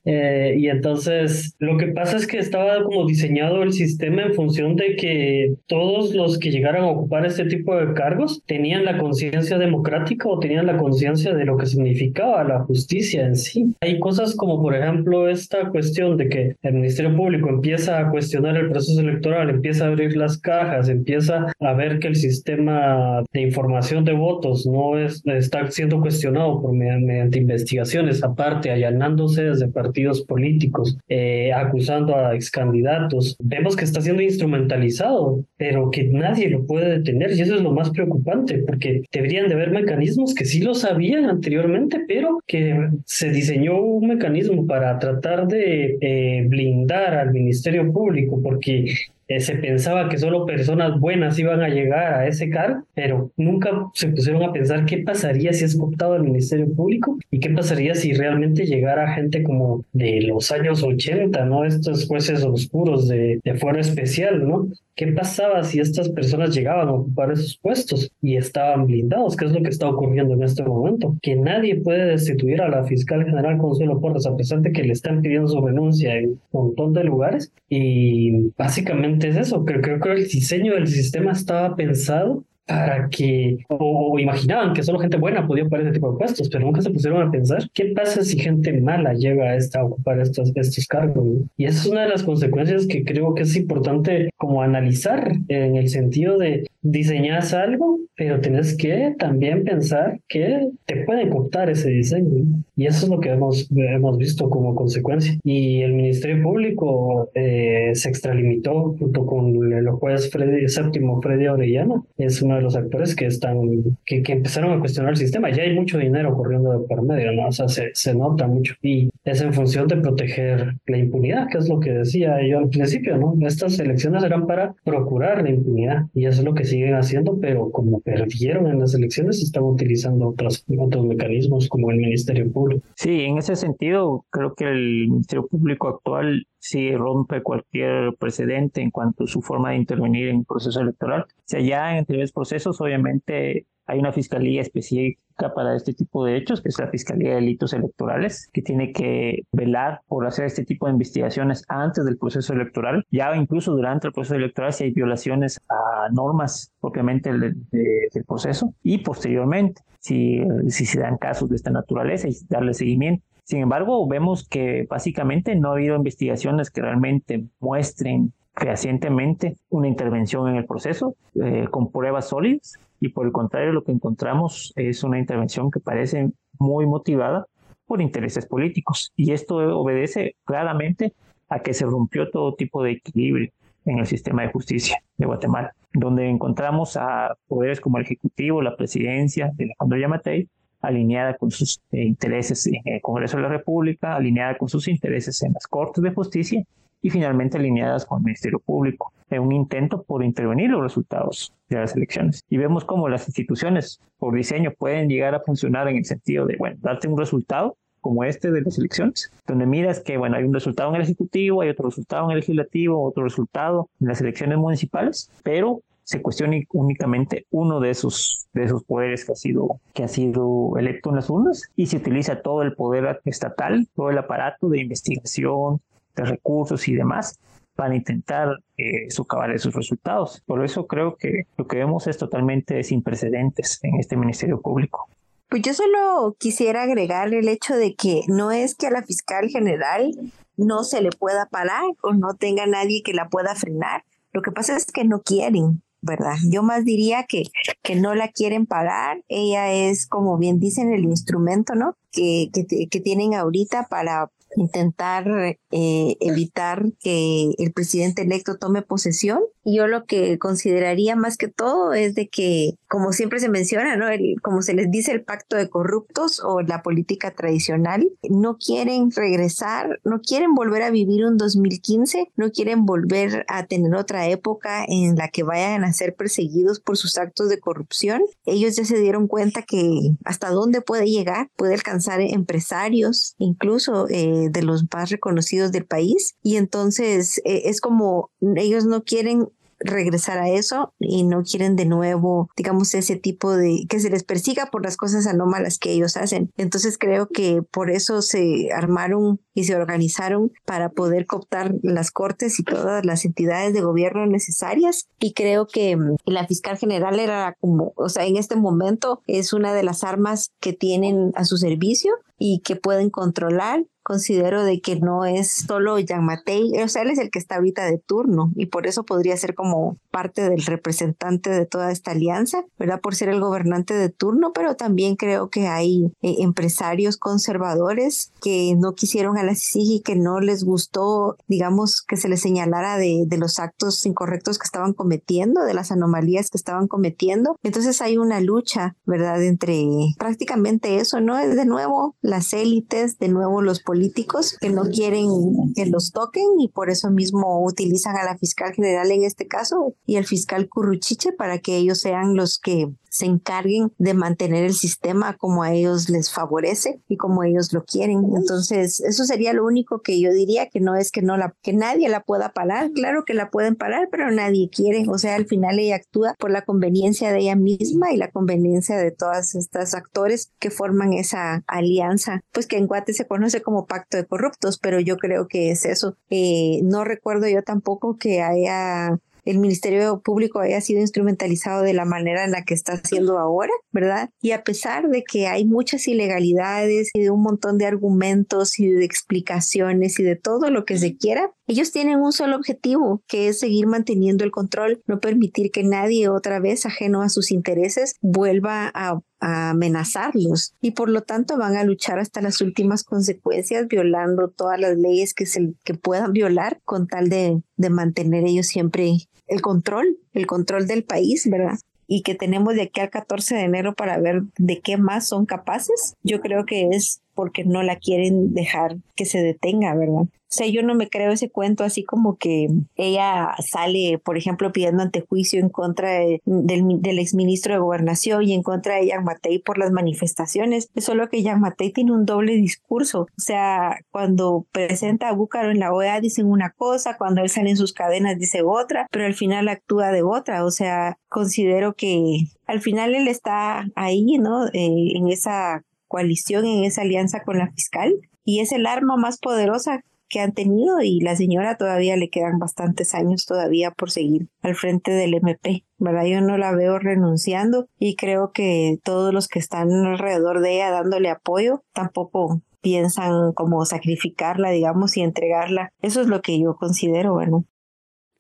eh, y entonces lo que pasa es que estaba como diseñado el sistema en función de que todos los que llegaran a ocupar este tipo de cargos tenían la conciencia democrática o tenían la conciencia de lo que significaba la justicia en sí. Hay cosas como, por ejemplo, esta cuestión de que el Ministerio Público empieza a cuestionar el proceso electoral, empieza a abrir las cajas, empieza a ver que el sistema de información de votos no es, está siendo cuestionado por mediante investigación aparte, allanándose desde partidos políticos, eh, acusando a ex candidatos. Vemos que está siendo instrumentalizado, pero que nadie lo puede detener y eso es lo más preocupante, porque deberían de haber mecanismos que sí lo sabían anteriormente, pero que se diseñó un mecanismo para tratar de eh, blindar al Ministerio Público, porque eh, se pensaba que solo personas buenas iban a llegar a ese cargo, pero nunca se pusieron a pensar qué pasaría si es cooptado el Ministerio Público y qué pasaría si realmente llegara gente como de los años 80, ¿no? Estos jueces oscuros de, de fuero especial, ¿no? ¿Qué pasaba si estas personas llegaban a ocupar esos puestos y estaban blindados? ¿Qué es lo que está ocurriendo en este momento? Que nadie puede destituir a la fiscal general Consuelo Porras a pesar de que le están pidiendo su renuncia en un montón de lugares. Y básicamente es eso. Creo, creo que el diseño del sistema estaba pensado para que, o, imaginaban que solo gente buena podía ocupar ese tipo de puestos, pero nunca se pusieron a pensar qué pasa si gente mala llega a, esta, ocupar estos, estos cargos. Y esa es una de las consecuencias que creo que es importante como analizar en el sentido de diseñas algo, pero tienes que también pensar que te pueden cortar ese diseño. Y eso es lo que hemos, hemos visto como consecuencia. Y el Ministerio Público eh, se extralimitó junto con el juez Freddy, séptimo Freddy Orellana. Es uno de los actores que están, que, que, empezaron a cuestionar el sistema. Ya hay mucho dinero corriendo de por medio, ¿no? O sea, se, se nota mucho. Y es en función de proteger la impunidad, que es lo que decía yo al principio, ¿no? Estas elecciones eran para procurar la impunidad. Y eso es lo que siguen haciendo, pero como perdieron en las elecciones, están utilizando otros, otros mecanismos como el Ministerio Público. Sí, en ese sentido, creo que el Ministerio Público actual sí rompe cualquier precedente en cuanto a su forma de intervenir en el proceso electoral. O sea, ya en anteriores procesos, obviamente, hay una fiscalía específica para este tipo de hechos, que es la Fiscalía de Delitos Electorales, que tiene que velar por hacer este tipo de investigaciones antes del proceso electoral, ya incluso durante el proceso electoral si hay violaciones a normas propiamente del, del proceso. Y posteriormente si, si se dan casos de esta naturaleza y darle seguimiento. Sin embargo, vemos que básicamente no ha habido investigaciones que realmente muestren fehacientemente una intervención en el proceso eh, con pruebas sólidas y por el contrario lo que encontramos es una intervención que parece muy motivada por intereses políticos. Y esto obedece claramente a que se rompió todo tipo de equilibrio en el sistema de justicia de Guatemala, donde encontramos a poderes como el Ejecutivo, la Presidencia de Alejandro Yamatei, alineada con sus eh, intereses en el Congreso de la República, alineada con sus intereses en las Cortes de Justicia y finalmente alineadas con el Ministerio Público, en un intento por intervenir los resultados de las elecciones. Y vemos cómo las instituciones por diseño pueden llegar a funcionar en el sentido de, bueno, darte un resultado como este de las elecciones, donde miras que, bueno, hay un resultado en el Ejecutivo, hay otro resultado en el Legislativo, otro resultado en las elecciones municipales, pero se cuestiona únicamente uno de esos, de esos poderes que ha, sido, que ha sido electo en las urnas y se utiliza todo el poder estatal, todo el aparato de investigación, de recursos y demás para intentar eh, socavar esos resultados. Por eso creo que lo que vemos es totalmente sin precedentes en este Ministerio Público. Pues yo solo quisiera agregar el hecho de que no es que a la fiscal general no se le pueda parar o no tenga nadie que la pueda frenar. Lo que pasa es que no quieren, ¿verdad? Yo más diría que, que no la quieren parar. Ella es, como bien dicen, el instrumento, ¿no? Que, que, que tienen ahorita para intentar eh, evitar que el presidente electo tome posesión. Yo lo que consideraría más que todo es de que, como siempre se menciona, ¿no? El, como se les dice el pacto de corruptos o la política tradicional, no quieren regresar, no quieren volver a vivir un 2015, no quieren volver a tener otra época en la que vayan a ser perseguidos por sus actos de corrupción. Ellos ya se dieron cuenta que hasta dónde puede llegar, puede alcanzar empresarios, incluso eh, de los más reconocidos del país. Y entonces eh, es como ellos no quieren regresar a eso y no quieren de nuevo, digamos, ese tipo de que se les persiga por las cosas anómalas que ellos hacen. Entonces creo que por eso se armaron y se organizaron para poder cooptar las cortes y todas las entidades de gobierno necesarias. Y creo que mm, la fiscal general era como, o sea, en este momento es una de las armas que tienen a su servicio y que pueden controlar considero de que no es solo Jean o sea, él es el que está ahorita de turno y por eso podría ser como parte del representante de toda esta alianza, ¿verdad? Por ser el gobernante de turno, pero también creo que hay eh, empresarios conservadores que no quisieron a la CICIG y que no les gustó, digamos, que se les señalara de, de los actos incorrectos que estaban cometiendo, de las anomalías que estaban cometiendo. Entonces hay una lucha, ¿verdad? Entre prácticamente eso, ¿no? Es de nuevo las élites, de nuevo los políticos que no quieren que los toquen y por eso mismo utilizan a la fiscal general en este caso y el fiscal Curruchiche para que ellos sean los que se encarguen de mantener el sistema como a ellos les favorece y como ellos lo quieren. Entonces, eso sería lo único que yo diría, que no es que no la, que nadie la pueda parar, claro que la pueden parar, pero nadie quiere. O sea, al final ella actúa por la conveniencia de ella misma y la conveniencia de todas estas actores que forman esa alianza, pues que en Guate se conoce como pacto de corruptos, pero yo creo que es eso. Eh, no recuerdo yo tampoco que haya el Ministerio Público haya sido instrumentalizado de la manera en la que está haciendo ahora, ¿verdad? Y a pesar de que hay muchas ilegalidades y de un montón de argumentos y de explicaciones y de todo lo que se quiera, ellos tienen un solo objetivo, que es seguir manteniendo el control, no permitir que nadie otra vez ajeno a sus intereses vuelva a amenazarlos y por lo tanto van a luchar hasta las últimas consecuencias violando todas las leyes que, se, que puedan violar con tal de, de mantener ellos siempre el control, el control del país, ¿verdad? y que tenemos de aquí al 14 de enero para ver de qué más son capaces, yo creo que es porque no la quieren dejar que se detenga, ¿verdad? O sea, yo no me creo ese cuento así como que ella sale, por ejemplo, pidiendo antejuicio en contra del, del exministro de Gobernación y en contra de Jean Matei por las manifestaciones. Es solo que Jean Matei tiene un doble discurso. O sea, cuando presenta a Búcaro en la OEA dicen una cosa, cuando él sale en sus cadenas dice otra, pero al final actúa de otra. O sea, considero que al final él está ahí, ¿no? Eh, en esa coalición, en esa alianza con la fiscal y es el arma más poderosa que han tenido y la señora todavía le quedan bastantes años todavía por seguir al frente del MP, ¿verdad? Yo no la veo renunciando y creo que todos los que están alrededor de ella dándole apoyo tampoco piensan como sacrificarla, digamos, y entregarla. Eso es lo que yo considero, bueno.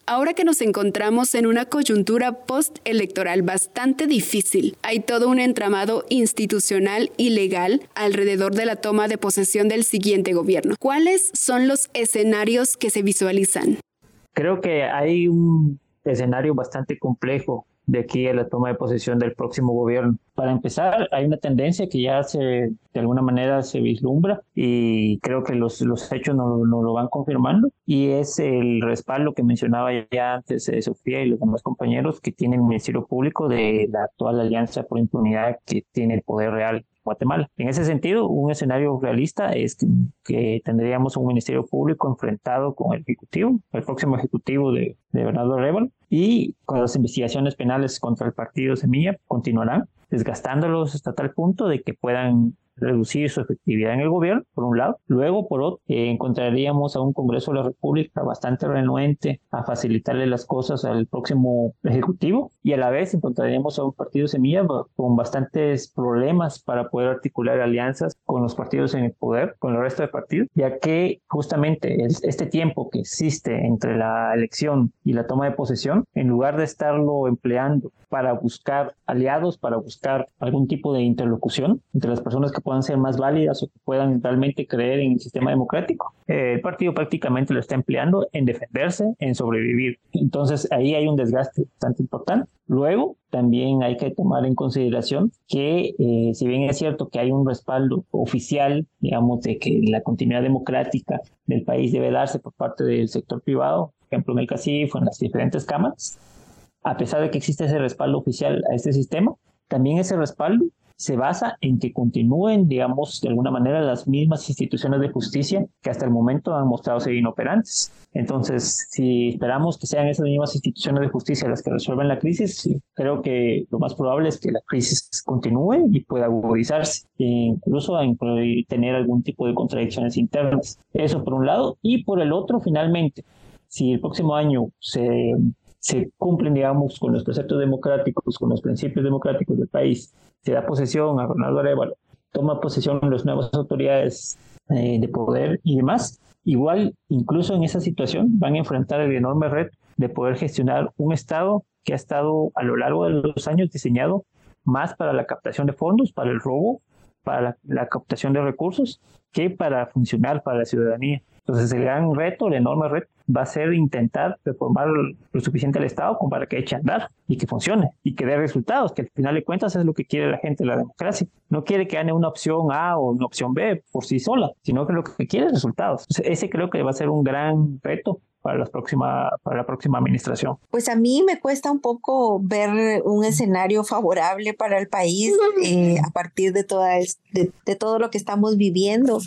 Ahora que nos encontramos en una coyuntura postelectoral bastante difícil, hay todo un entramado institucional y legal alrededor de la toma de posesión del siguiente gobierno. ¿Cuáles son los escenarios que se visualizan? Creo que hay un escenario bastante complejo de aquí a la toma de posesión del próximo gobierno. Para empezar, hay una tendencia que ya se, de alguna manera se vislumbra y creo que los, los hechos no, lo van confirmando y es el respaldo que mencionaba ya antes eh, Sofía y los demás compañeros que tienen el Ministerio Público de la actual Alianza por Impunidad que tiene el poder real Guatemala. En ese sentido, un escenario realista es que, tendríamos un Ministerio Público enfrentado con el Ejecutivo, el próximo Ejecutivo de, de Bernardo Révalo, y con las investigaciones penales contra el partido Semilla continuarán desgastándolos hasta tal punto de que puedan reducir su efectividad en el gobierno, por un lado. Luego, por otro, eh, encontraríamos a un Congreso de la República bastante renuente a facilitarle las cosas al próximo Ejecutivo y a la vez encontraríamos a un partido semilla con bastantes problemas para poder articular alianzas con los partidos en el poder, con el resto de partidos, ya que justamente este tiempo que existe entre la elección y la toma de posesión, en lugar de estarlo empleando para buscar aliados, para buscar algún tipo de interlocución entre las personas que puedan ser más válidas o que puedan realmente creer en el sistema democrático. Eh, el partido prácticamente lo está empleando en defenderse, en sobrevivir. Entonces ahí hay un desgaste bastante importante. Luego, también hay que tomar en consideración que, eh, si bien es cierto que hay un respaldo oficial, digamos, de que la continuidad democrática del país debe darse por parte del sector privado, por ejemplo, en el CACIF o en las diferentes cámaras, a pesar de que existe ese respaldo oficial a este sistema, también ese respaldo se basa en que continúen, digamos, de alguna manera las mismas instituciones de justicia que hasta el momento han mostrado ser inoperantes. Entonces, si esperamos que sean esas mismas instituciones de justicia las que resuelvan la crisis, creo que lo más probable es que la crisis continúe y pueda agudizarse, e incluso tener algún tipo de contradicciones internas. Eso por un lado. Y por el otro, finalmente, si el próximo año se se cumplen, digamos, con los preceptos democráticos, con los principios democráticos del país, se da posesión a Ronaldo Arevalo, toma posesión las nuevas autoridades eh, de poder y demás, igual, incluso en esa situación, van a enfrentar el enorme reto de poder gestionar un Estado que ha estado a lo largo de los años diseñado más para la captación de fondos, para el robo, para la captación de recursos, que para funcionar para la ciudadanía. Entonces el gran reto, el enorme reto, va a ser intentar reformar lo suficiente al Estado como para que eche a andar y que funcione y que dé resultados, que al final de cuentas es lo que quiere la gente de la democracia. No quiere que gane una opción A o una opción B por sí sola, sino que lo que quiere es resultados. ese creo que va a ser un gran reto para, la próxima, para la próxima administración? Pues a mí me cuesta un poco ver un escenario favorable para el país eh, a partir de, toda de, de, todo lo que estamos viviendo.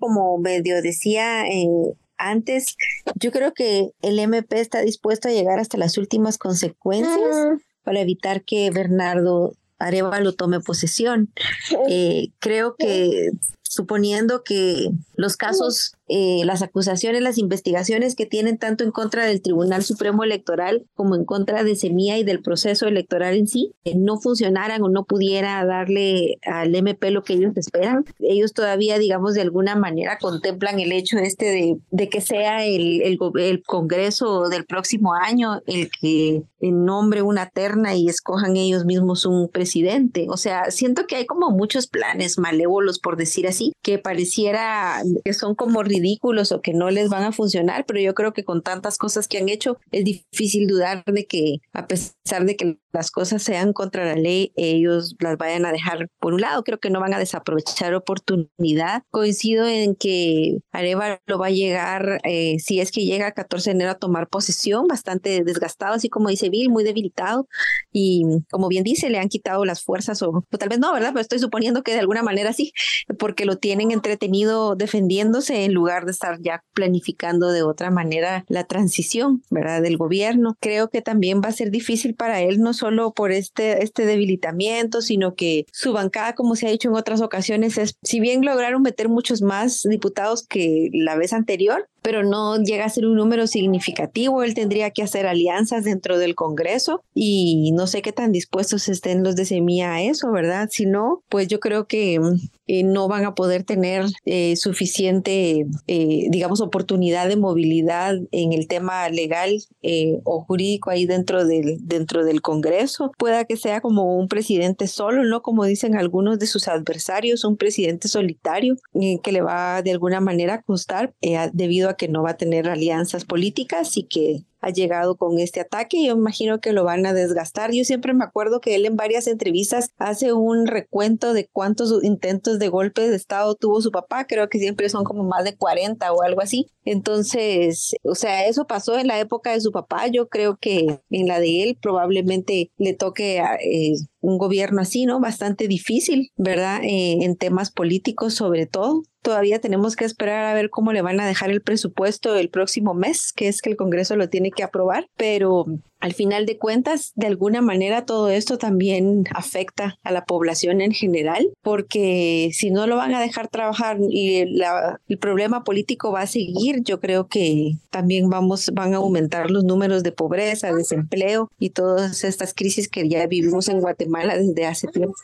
Como medio decía eh, antes, yo creo que el MP está dispuesto a llegar hasta las últimas consecuencias para evitar que Bernardo Arevalo tome posesión. Eh, creo que suponiendo que los casos eh, las acusaciones, las investigaciones que tienen tanto en contra del Tribunal Supremo Electoral como en contra de Semilla y del proceso electoral en sí, no funcionaran o no pudiera darle al MP lo que ellos esperan. Ellos todavía, digamos, de alguna manera contemplan el hecho este de, de que sea el, el, el, Congreso del próximo año el que nombre una terna y escojan ellos mismos un presidente. O sea, siento que hay como muchos planes malévolos, por decir así, que pareciera que son como ridículos o que no les van a funcionar, pero yo creo que con tantas cosas que han hecho es difícil dudar de que a pesar de que las cosas sean contra la ley, ellos las vayan a dejar por un lado. Creo que no van a desaprovechar oportunidad. Coincido en que Areva lo va a llegar, eh, si es que llega el 14 de enero a tomar posesión, bastante desgastado, así como dice Bill, muy debilitado. Y como bien dice, le han quitado las fuerzas, o, tal vez no, ¿verdad? Pero estoy suponiendo que de alguna manera sí, porque lo tienen entretenido defendiéndose en lugar de estar ya planificando de otra manera la transición, ¿verdad? Del gobierno. Creo que también va a ser difícil para él, no solo por este, este debilitamiento, sino que su bancada, como se ha dicho en otras ocasiones, es, si bien lograron meter muchos más diputados que la vez anterior, pero no llega a ser un número significativo. Él tendría que hacer alianzas dentro del Congreso y no sé qué tan dispuestos estén los de Semilla a eso, ¿verdad? Si no, pues yo creo que eh, no van a poder tener eh, suficiente, eh, digamos, oportunidad de movilidad en el tema legal o jurídico ahí dentro del, dentro del Congreso. Pueda que sea como un presidente solo, ¿no? Como dicen algunos de sus adversarios, un presidente solitario que le va de alguna manera a costar debido a que no va a tener alianzas políticas y que ha llegado con este ataque. Yo imagino que lo van a desgastar. Yo siempre me acuerdo que él en varias entrevistas hace un recuento de cuántos intentos de golpe de Estado tuvo su papá. Creo que siempre son como más de 40 o algo así. Entonces, o sea, eso pasó en la época de su papá. Yo creo que en la de él probablemente le toque eh, un gobierno así, ¿no? Bastante difícil, ¿verdad? Eh, en temas políticos sobre todo. Todavía tenemos que esperar a ver cómo le van a dejar el presupuesto el próximo mes, que es que el Congreso lo tiene que aprobar, pero al final de cuentas, de alguna manera todo esto también afecta a la población en general, porque si no lo van a dejar trabajar y el problema político va a seguir, yo creo que también vamos, van a aumentar los números de pobreza, desempleo y todas estas crisis que ya vivimos en Guatemala desde hace tiempo.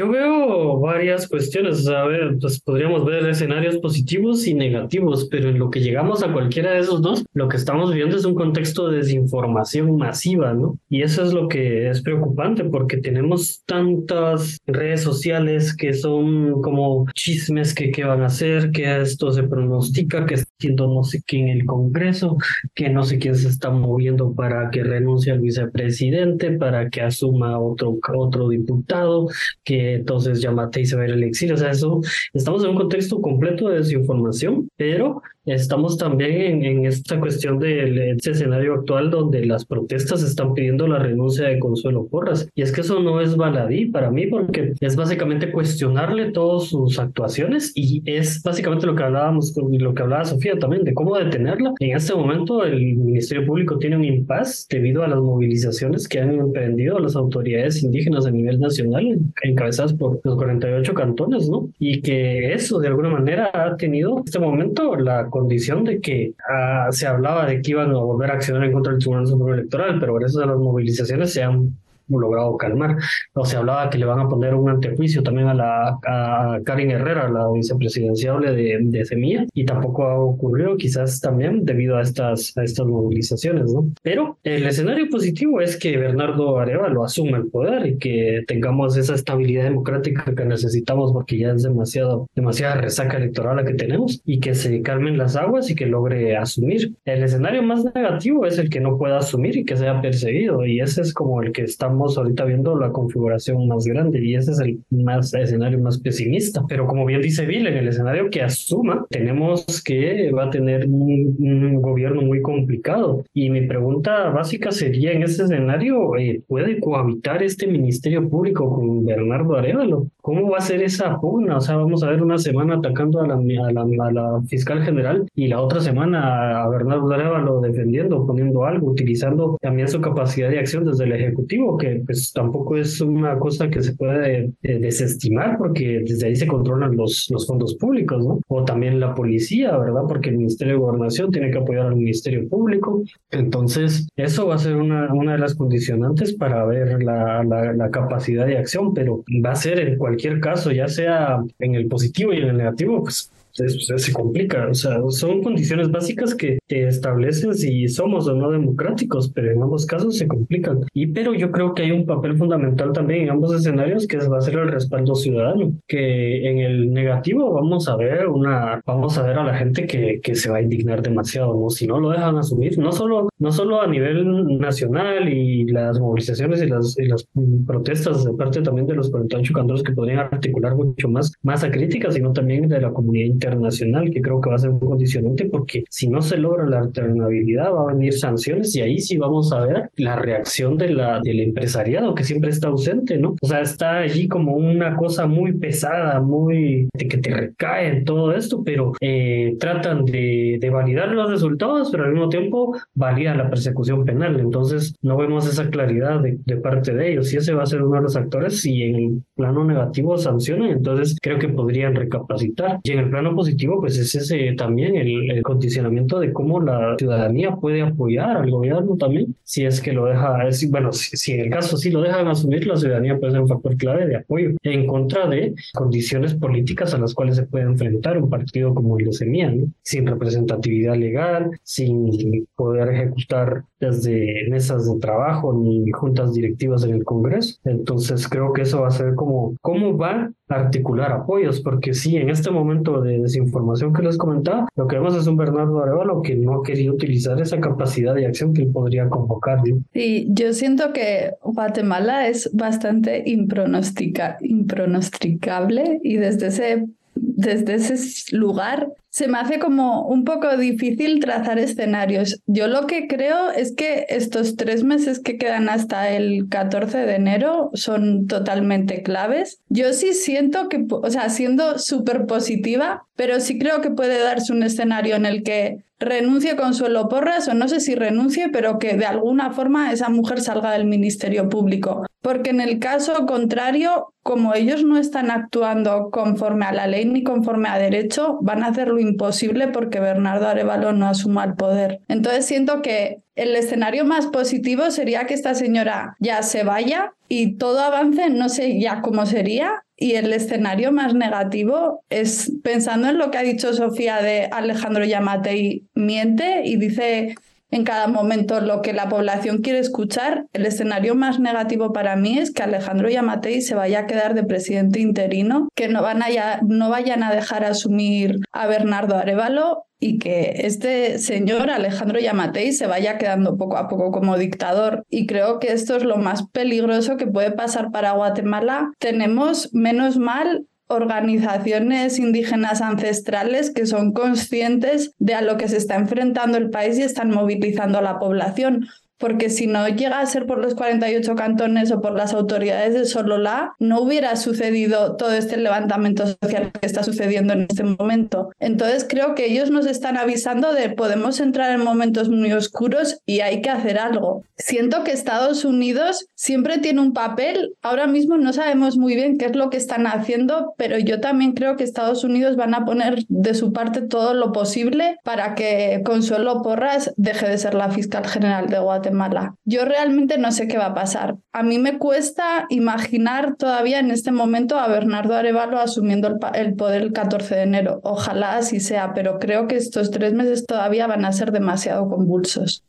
Yo veo varias cuestiones, a ver, pues podríamos ver escenarios positivos y negativos, pero en lo que llegamos a cualquiera de esos dos, lo que estamos viendo es un contexto de desinformación masiva, ¿no? Y eso es lo que es preocupante porque tenemos tantas redes sociales que son como chismes que qué van a hacer, que esto se pronostica, que haciendo no sé qué en el Congreso, que no sé quién se está moviendo para que renuncie al vicepresidente, para que asuma otro, otro diputado, que entonces llamate y se va a ir al exilio. O sea, eso, estamos en un contexto completo de desinformación, pero Estamos también en, esta cuestión del este escenario actual donde las protestas están pidiendo la renuncia de Consuelo Porras. Y es que eso no es baladí para mí porque es básicamente cuestionarle todas sus actuaciones y es básicamente lo que hablábamos, lo que hablaba Sofía también, de cómo detenerla. En este momento el Ministerio Público tiene un impas debido a las movilizaciones que han emprendido las autoridades indígenas a nivel nacional, encabezadas por los 48 cantones, ¿no? Y que eso de alguna manera ha tenido en este momento la condición de que ah, se hablaba de que iban a volver a accionar en contra del Tribunal Supremo Electoral, pero gracias a las movilizaciones se han logrado calmar. O se hablaba que le van a poner un antejuicio también a la a Karin Herrera, la vicepresidenciable de, de Semilla, y tampoco ha ocurrido, quizás también debido a estas, a estas movilizaciones, ¿no? Pero el escenario positivo es que Bernardo Arevalo asuma el poder y que tengamos esa estabilidad democrática que necesitamos porque ya es demasiado, demasiada resaca electoral la que tenemos y que se calmen las aguas y que logre asumir. El escenario más negativo es el que no pueda asumir y que sea perseguido y ese es como el que estamos ahorita viendo la configuración más grande y ese es el más escenario más pesimista. Pero como bien dice Bill, en el escenario que asuma, tenemos que va a tener un, gobierno muy complicado. Y mi pregunta básica sería, en ese escenario, eh, ¿puede cohabitar este Ministerio Público con Bernardo Arevalo? ¿Cómo va a ser esa pugna? O sea, vamos a ver una semana atacando a la, a la, fiscal general y la otra semana a Bernardo Arevalo defendiendo, poniendo algo, utilizando también su capacidad de acción desde el Ejecutivo, que pues tampoco es una cosa que se puede eh, desestimar porque desde ahí se controlan los, los fondos públicos, ¿no? O también la policía, ¿verdad? Porque el Ministerio de Gobernación tiene que apoyar al Ministerio Público. Entonces, eso va a ser una, una de las condicionantes para ver la, la, la capacidad de acción, pero va a ser en cualquier caso, ya sea en el positivo y en el negativo, pues se complica. O sea, son condiciones básicas que, establecen si somos o no democráticos, pero en ambos casos se complican. Y pero yo creo que hay un papel fundamental también en ambos escenarios que va a ser el respaldo ciudadano. Que en el negativo vamos a ver una, vamos a ver a la gente que, que se va a indignar demasiado, ¿no? Si no lo dejan asumir, no solo, no solo a nivel nacional y las movilizaciones y las, y las protestas de parte también de los 48 cantones que podrían articular mucho más masa crítica, sino también de la comunidad internacional, que creo que va a ser un condicionante, porque si no se logra la alternabilidad, va a venir sanciones y ahí sí vamos a ver la reacción de la, del empresariado, que siempre está ausente, ¿no? O sea, está allí como una cosa muy pesada, muy que te recae en todo esto, pero eh, tratan de, de validar los resultados, pero al mismo tiempo validan la persecución penal. Entonces, no vemos esa claridad de, de parte de ellos. Y ese va a ser uno de los actores, si en el plano negativo sancionan, entonces creo que podrían recapacitar. Y en el plano positivo, pues es ese también el, condicionamiento de cómo la ciudadanía puede apoyar al gobierno también, si es que lo deja, bueno, si, en el caso sí lo dejan asumir, la ciudadanía puede ser un factor clave de apoyo en contra de condiciones políticas a las cuales se puede enfrentar un partido como el de Semilla, sin representatividad legal, sin poder ejecutar desde mesas de trabajo ni juntas directivas en el Congreso. Entonces creo que eso va a ser como cómo va a articular apoyos, porque sí, en este momento de desinformación que les comentaba, lo que vemos es un Bernardo Arevalo que no ha querido utilizar esa capacidad de acción que él podría convocar. Sí, yo siento que Guatemala es bastante impronostica, impronosticable y desde ese desde ese lugar se me hace como un poco difícil trazar escenarios. Yo lo que creo es que estos tres meses que quedan hasta el 14 de enero son totalmente claves. Yo sí siento que, o sea, siendo súper positiva, pero sí creo que puede darse un escenario en el que renuncie Consuelo Porras o no sé si renuncie, pero que de alguna forma esa mujer salga del Ministerio Público. Porque en el caso contrario, como ellos no están actuando conforme a la ley ni conforme a derecho, van a hacer lo imposible porque Bernardo Arevalo no asuma el poder. Entonces siento que el escenario más positivo sería que esta señora ya se vaya y todo avance, no sé ya cómo sería. Y el escenario más negativo es pensando en lo que ha dicho Sofía de Alejandro Yamatei, miente y dice en cada momento lo que la población quiere escuchar. El escenario más negativo para mí es que Alejandro Yamatei se vaya a quedar de presidente interino, que no, vayan a dejar asumir a Bernardo Arevalo y que este señor Alejandro Yamatei se vaya quedando poco a poco como dictador. Y creo que esto es lo más peligroso que puede pasar para Guatemala. Tenemos, menos mal, organizaciones indígenas ancestrales que son conscientes de a lo que se está enfrentando el país y están movilizando a la población porque si no llega a ser por los 48 cantones o por las autoridades de Sololá, no hubiera sucedido todo este levantamiento social que está sucediendo en este momento. Entonces creo que ellos nos están avisando de podemos entrar en momentos muy oscuros y hay que hacer algo. Siento que Estados Unidos siempre tiene un papel, ahora mismo no sabemos muy bien qué es lo que están haciendo, pero yo también creo que Estados Unidos van a poner de su parte todo lo posible para que Consuelo Porras deje de ser la fiscal general de Guatemala mala. Yo realmente no sé qué va a pasar. A mí me cuesta imaginar todavía en este momento a Bernardo Arevalo asumiendo el, el poder el 14 de enero. Ojalá así sea, pero creo que estos tres meses todavía van a ser demasiado convulsos.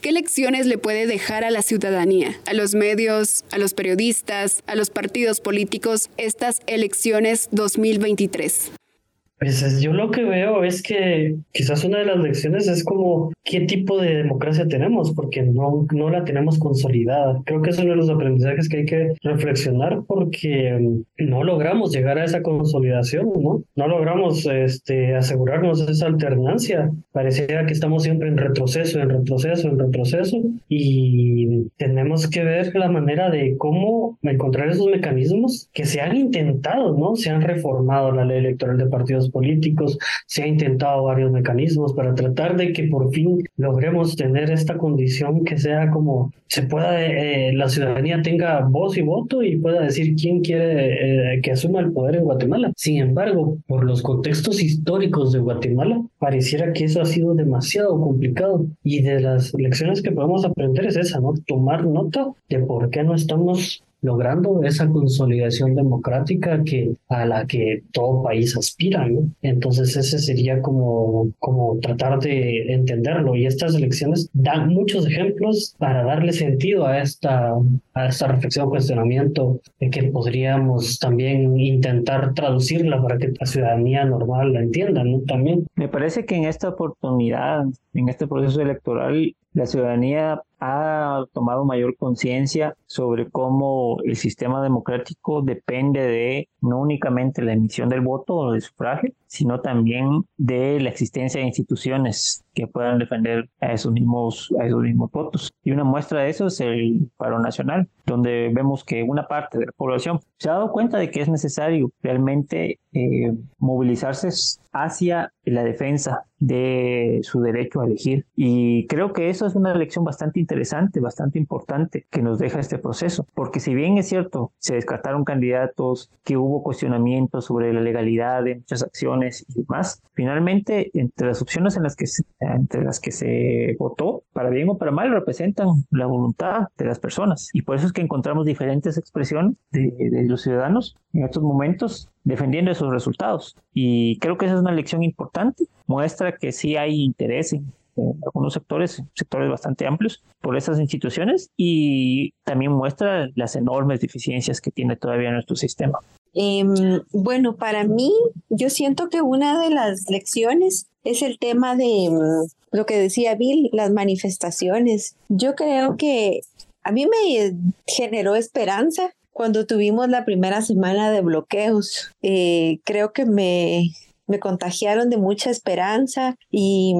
¿Qué lecciones le puede dejar a la ciudadanía, a los medios, a los periodistas, a los partidos políticos estas elecciones 2023? Pues yo lo que veo es que quizás una de las lecciones es como qué tipo de democracia tenemos, porque no, no la tenemos consolidada. Creo que es uno de los aprendizajes que hay que reflexionar porque no logramos llegar a esa consolidación, ¿no? No logramos este, asegurarnos esa alternancia. Pareciera que estamos siempre en retroceso, en retroceso, en retroceso y tenemos que ver la manera de cómo encontrar esos mecanismos que se han intentado, ¿no? Se han reformado la ley electoral de partidos políticos, se ha intentado varios mecanismos para tratar de que por fin logremos tener esta condición que sea como se pueda, eh, la ciudadanía tenga voz y voto y pueda decir quién quiere eh, que asuma el poder en Guatemala. Sin embargo, por los contextos históricos de Guatemala, pareciera que eso ha sido demasiado complicado y de las lecciones que podemos aprender es esa, ¿no? Tomar nota de por qué no estamos logrando esa consolidación democrática que a la que todo país aspira, ¿no? Entonces ese sería como, como tratar de entenderlo y estas elecciones dan muchos ejemplos para darle sentido a esta, a esta reflexión, cuestionamiento que podríamos también intentar traducirla para que la ciudadanía normal la entienda, ¿no? También. Me parece que en esta oportunidad, en este proceso electoral, la ciudadanía ha tomado mayor conciencia sobre cómo el sistema democrático depende de no únicamente la emisión del voto o del sufragio, sino también de la existencia de instituciones que puedan defender a esos mismos, a esos mismos votos. Y una muestra de eso es el paro nacional, donde vemos que una parte de la población se ha dado cuenta de que es necesario realmente eh, movilizarse hacia la defensa de su derecho a elegir. Y creo que eso es una lección bastante interesante, bastante importante que nos deja este proceso, porque si bien es cierto, se descartaron candidatos, que hubo cuestionamientos sobre la legalidad de muchas acciones y demás, finalmente entre las opciones en las que se, entre las que se votó, para bien o para mal, representan la voluntad de las personas. Y por eso es que encontramos diferentes expresiones de, de los ciudadanos en estos momentos defendiendo esos resultados. Y creo que esa es una lección importante. Muestra que sí hay interés en, algunos sectores, sectores bastante amplios, por esas instituciones y también muestra las enormes deficiencias que tiene todavía nuestro sistema. Em, bueno, para mí, yo siento que una de las lecciones es el tema de mm, lo que decía Bill, las manifestaciones. Yo creo que a mí me generó esperanza cuando tuvimos la primera semana de bloqueos. Eh, creo que me, me contagiaron de mucha esperanza y,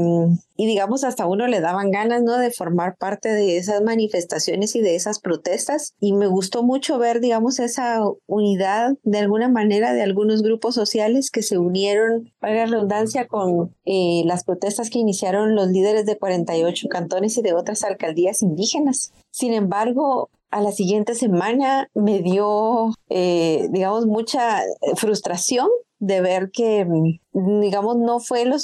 digamos hasta uno le daban ganas, ¿no? De formar parte de esas manifestaciones y de esas protestas y me gustó mucho ver, digamos, esa unidad de alguna manera de algunos grupos sociales que se unieron, para redundancia, con eh, las protestas que iniciaron los líderes de 48 cantones y de otras alcaldías indígenas. Sin embargo, a la siguiente semana me dio, eh, digamos, mucha frustración de ver que, mm, digamos, no fue lo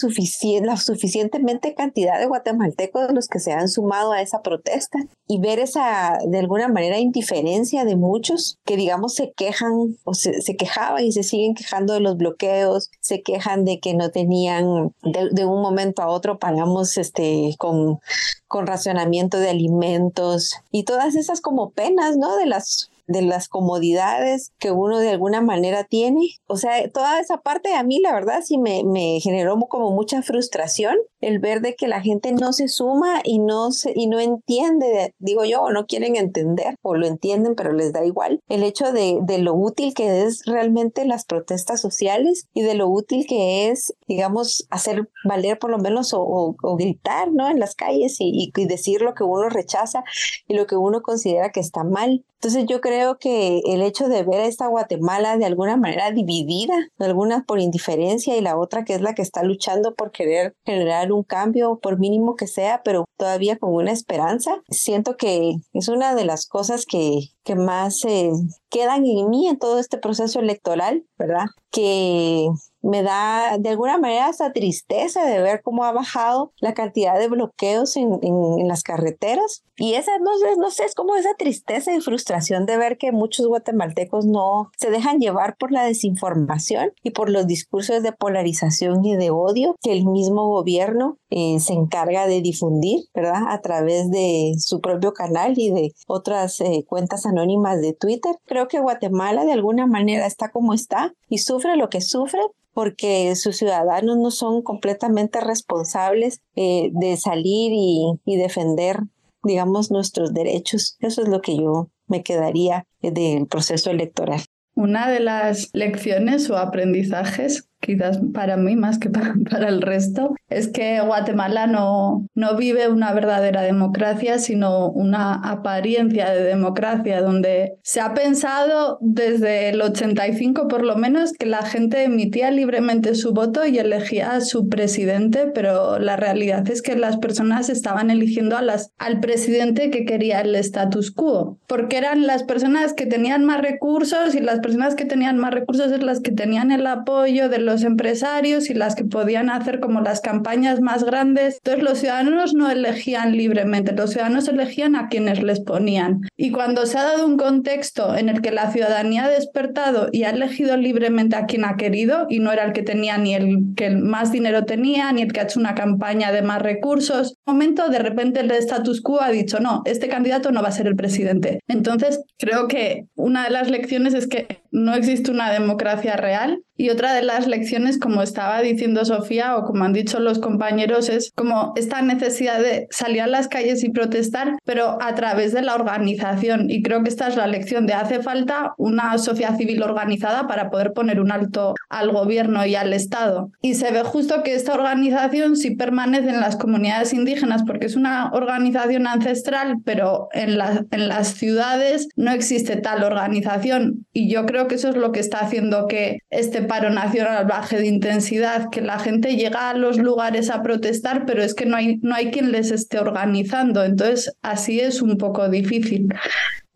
la suficientemente cantidad de guatemaltecos los que se han sumado a esa protesta y ver esa, de alguna manera, indiferencia de muchos que, digamos, se quejan o se, quejaban y se siguen quejando de los bloqueos, se quejan de que no tenían, de, un momento a otro paramos este, con, con racionamiento de alimentos y todas esas como penas, ¿no? De las de las comodidades que uno de alguna manera tiene. O sea, toda esa parte a mí la verdad sí me, me generó como mucha frustración el ver de que la gente no se suma y no, se, y no entiende, digo yo, o no quieren entender, o lo entienden pero les da igual, el hecho de, de lo útil que es realmente las protestas sociales y de lo útil que es, digamos, hacer valer por lo menos o, o, gritar, ¿no? En las calles y, y decir lo que uno rechaza y lo que uno considera que está mal. Entonces yo creo que el hecho de ver a esta Guatemala de alguna manera dividida, algunas por indiferencia y la otra que es la que está luchando por querer generar un cambio, por mínimo que sea, pero todavía con una esperanza, siento que es una de las cosas que, que más eh, quedan en mí en todo este proceso electoral, ¿verdad? Que me da de alguna manera esa tristeza de ver cómo ha bajado la cantidad de bloqueos en, en, las carreteras. Y esa, no no sé, es como esa tristeza y frustración de ver que muchos guatemaltecos no se dejan llevar por la desinformación y por los discursos de polarización y de odio que el mismo gobierno eh, se encarga de difundir, ¿verdad? A través de su propio canal y de otras eh, cuentas anónimas de Twitter. Creo que Guatemala de alguna manera está como está y sufre lo que sufre porque sus ciudadanos no son completamente responsables eh, de salir y, y defender, digamos, nuestros derechos. Eso es lo que yo me quedaría del proceso electoral. Una de las lecciones o aprendizajes quizás para mí más que <laughs> para, el resto, es que Guatemala no, no vive una verdadera democracia, sino una apariencia de democracia, donde se ha pensado desde el 85 por lo menos que la gente emitía libremente su voto y elegía a su presidente, pero la realidad es que las personas estaban eligiendo a las, al presidente que quería el status quo, porque eran las personas que tenían más recursos y las personas que tenían más recursos es las que tenían el apoyo de los empresarios y las que podían hacer como las campañas más grandes. Entonces los ciudadanos no elegían libremente, los ciudadanos elegían a quienes les ponían. Y cuando se ha dado un contexto en el que la ciudadanía ha despertado y ha elegido libremente a quien ha querido y no era el que tenía ni el que más dinero tenía, ni el que ha hecho una campaña de más recursos, en un momento de repente el status quo ha dicho, no, este candidato no va a ser el presidente. Entonces creo que una de las lecciones es que no existe una democracia real y otra de las lecciones, como estaba diciendo Sofía o como han dicho los compañeros, es como esta necesidad de salir a las calles y protestar, pero a través de la organización. Y creo que esta es la lección de hace falta una sociedad civil organizada para poder poner un alto al gobierno y al Estado. Y se ve justo que esta organización sí permanece en las comunidades indígenas porque es una organización ancestral, pero en, en las ciudades no existe tal organización. Y yo creo que eso es lo que está haciendo que este paro nacional baje de intensidad, que la gente llega a los lugares a protestar, pero es que no hay, no hay quien les esté organizando. Entonces, así es un poco difícil.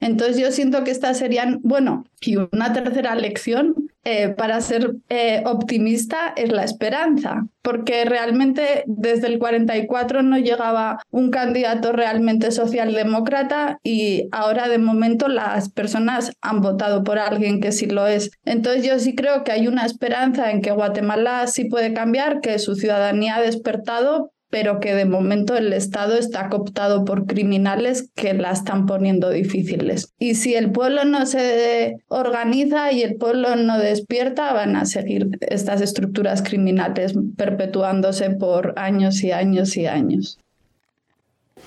Entonces yo siento que estas serían, bueno, y una tercera lección eh, para ser eh, optimista es la esperanza, porque realmente desde el 44 no llegaba un candidato realmente socialdemócrata y ahora de momento las personas han votado por alguien que sí lo es. Entonces yo sí creo que hay una esperanza en que Guatemala sí puede cambiar, que su ciudadanía ha despertado, pero que de momento el Estado está cooptado por criminales que la están poniendo difíciles. Y si el pueblo no se organiza y el pueblo no despierta, van a seguir estas estructuras criminales perpetuándose por años y años y años.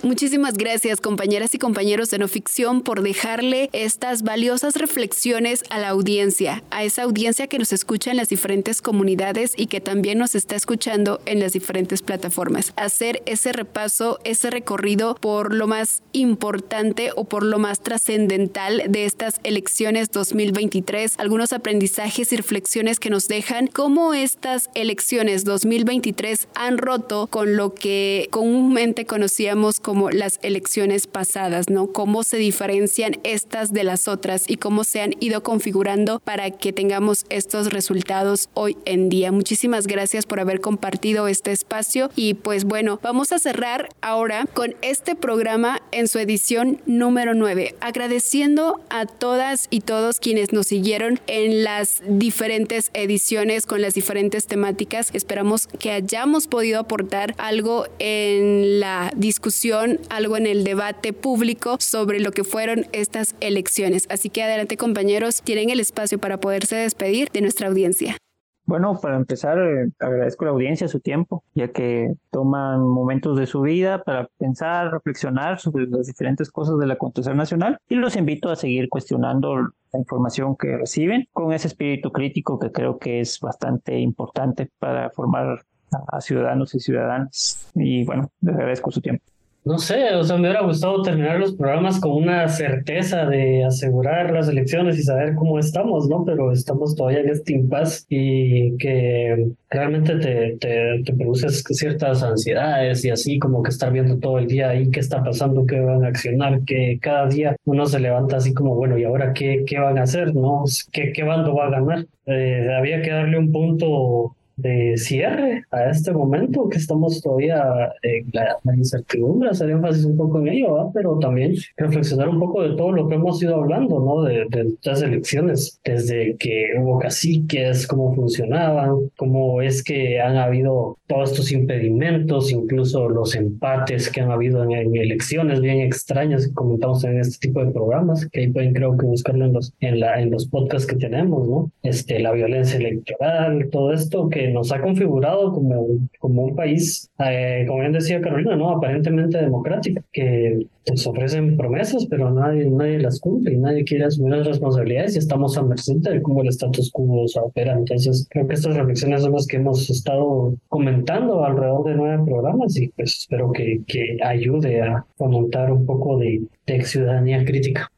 Muchísimas gracias compañeras y compañeros de no ficción por dejarle estas valiosas reflexiones a la audiencia, a esa audiencia que nos escucha en las diferentes comunidades y que también nos está escuchando en las diferentes plataformas. Hacer ese repaso, ese recorrido por lo más importante o por lo más trascendental de estas elecciones 2023, algunos aprendizajes y reflexiones que nos dejan, cómo estas elecciones 2023 han roto con lo que comúnmente conocíamos como las elecciones pasadas, ¿no? Cómo se diferencian estas de las otras y cómo se han ido configurando para que tengamos estos resultados hoy en día. Muchísimas gracias por haber compartido este espacio y pues bueno, vamos a cerrar ahora con este programa en su edición número 9, agradeciendo a todas y todos quienes nos siguieron en las diferentes ediciones con las diferentes temáticas. Esperamos que hayamos podido aportar algo en la discusión, algo en el debate público sobre lo que fueron estas elecciones. Así que adelante compañeros, tienen el espacio para poderse despedir de nuestra audiencia. Bueno, para empezar, eh, agradezco a la audiencia su tiempo, ya que toman momentos de su vida para pensar, reflexionar sobre las diferentes cosas del acontecer nacional y los invito a seguir cuestionando la información que reciben con ese espíritu crítico que creo que es bastante importante para formar a ciudadanos y ciudadanas. Y bueno, les agradezco su tiempo. No sé, o sea, me hubiera gustado terminar los programas con una certeza de asegurar las elecciones y saber cómo estamos, ¿no? Pero estamos todavía en este impasse y que realmente te, te, te produces ciertas ansiedades y así como que estar viendo todo el día ahí qué está pasando, qué van a accionar, que cada día uno se levanta así como, bueno, ¿y ahora qué, qué van a hacer, no? ¿Qué, qué bando va a ganar? Eh, había que darle un punto de cierre a este momento que estamos todavía en la, incertidumbre, hacer énfasis un poco en ello, pero también reflexionar un poco de todo lo que hemos ido hablando, ¿no? De, de las elecciones, desde que hubo caciques, cómo funcionaban, cómo es que han habido todos estos impedimentos, incluso los empates que han habido en, elecciones bien extrañas que comentamos en este tipo de programas, que ahí pueden creo que buscarlo en los, en la, en los podcasts que tenemos, ¿no? Este, la violencia electoral, todo esto que nos ha configurado como, como un país, eh, como bien decía Carolina, ¿no? Aparentemente democrático, que nos ofrecen promesas, pero nadie, nadie las cumple y nadie quiere asumir las responsabilidades y estamos a merced de cómo el status quo se opera. Entonces, creo que estas reflexiones son las que hemos estado comentando alrededor de nueve programas y pues espero que, que ayude a fomentar un poco de, de ciudadanía crítica.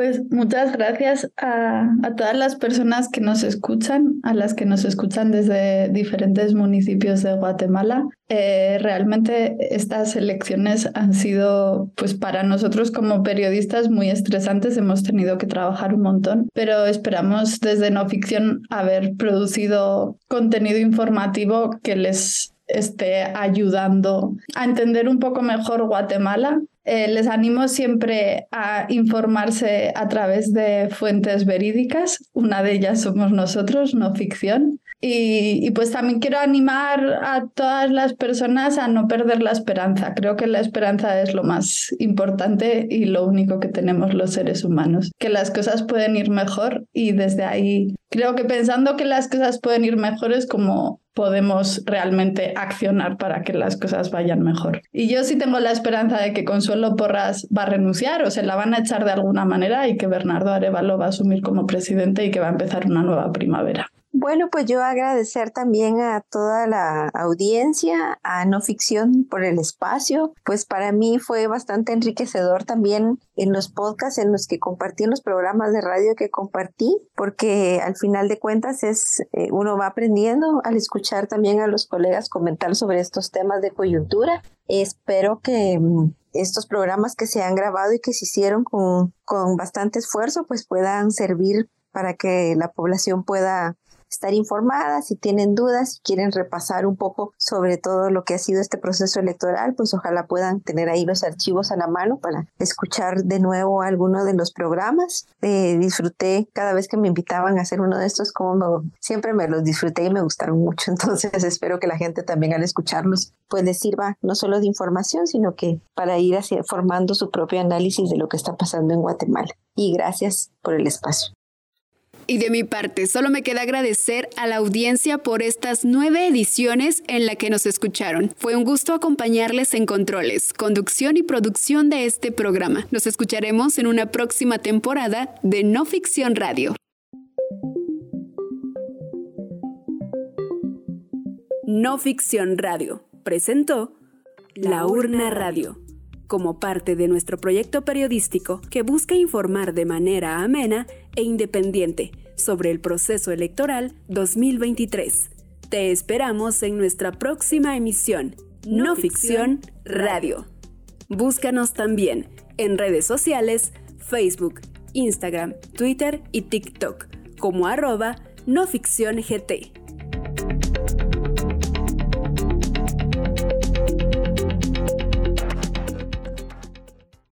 Pues muchas gracias a, todas las personas que nos escuchan, a las que nos escuchan desde diferentes municipios de Guatemala. Eh, realmente estas elecciones han sido, pues para nosotros como periodistas, muy estresantes. Hemos tenido que trabajar un montón, pero esperamos desde No Ficción haber producido contenido informativo que les esté ayudando a entender un poco mejor Guatemala eh, les animo siempre a informarse a través de fuentes verídicas. Una de ellas somos nosotros, no ficción. Y, pues también quiero animar a todas las personas a no perder la esperanza. Creo que la esperanza es lo más importante y lo único que tenemos los seres humanos. Que las cosas pueden ir mejor y desde ahí creo que pensando que las cosas pueden ir mejor es como podemos realmente accionar para que las cosas vayan mejor. Y yo sí tengo la esperanza de que Consuelo Porras va a renunciar o se la van a echar de alguna manera y que Bernardo Arevalo va a asumir como presidente y que va a empezar una nueva primavera. Bueno, pues yo agradecer también a toda la audiencia, a No Ficción por el espacio. Pues para mí fue bastante enriquecedor también en los podcasts en los que compartí, en los programas de radio que compartí, porque al final de cuentas es eh, uno va aprendiendo al escuchar también a los colegas comentar sobre estos temas de coyuntura. Espero que mm, estos programas que se han grabado y que se hicieron con, con bastante esfuerzo, pues puedan servir para que la población pueda estar informadas, si tienen dudas, si quieren repasar un poco sobre todo lo que ha sido este proceso electoral, pues ojalá puedan tener ahí los archivos a la mano para escuchar de nuevo alguno de los programas. Eh, disfruté cada vez que me invitaban a hacer uno de estos, como siempre me los disfruté y me gustaron mucho. <laughs> Entonces espero que la gente también al escucharlos pues les sirva no solo de información, sino que para ir formando su propio análisis de lo que está pasando en Guatemala. Y gracias por el espacio. Y de mi parte, solo me queda agradecer a la audiencia por estas nueve ediciones en la que nos escucharon. Fue un gusto acompañarles en controles, conducción y producción de este programa. Nos escucharemos en una próxima temporada de No Ficción Radio. No Ficción Radio presentó La Urna Radio como parte de nuestro proyecto periodístico que busca informar de manera amena e independiente sobre el proceso electoral 2023. Te esperamos en nuestra próxima emisión, No, Ficción Radio. Búscanos también en redes sociales, Facebook, Instagram, Twitter y TikTok como arroba no ficción GT.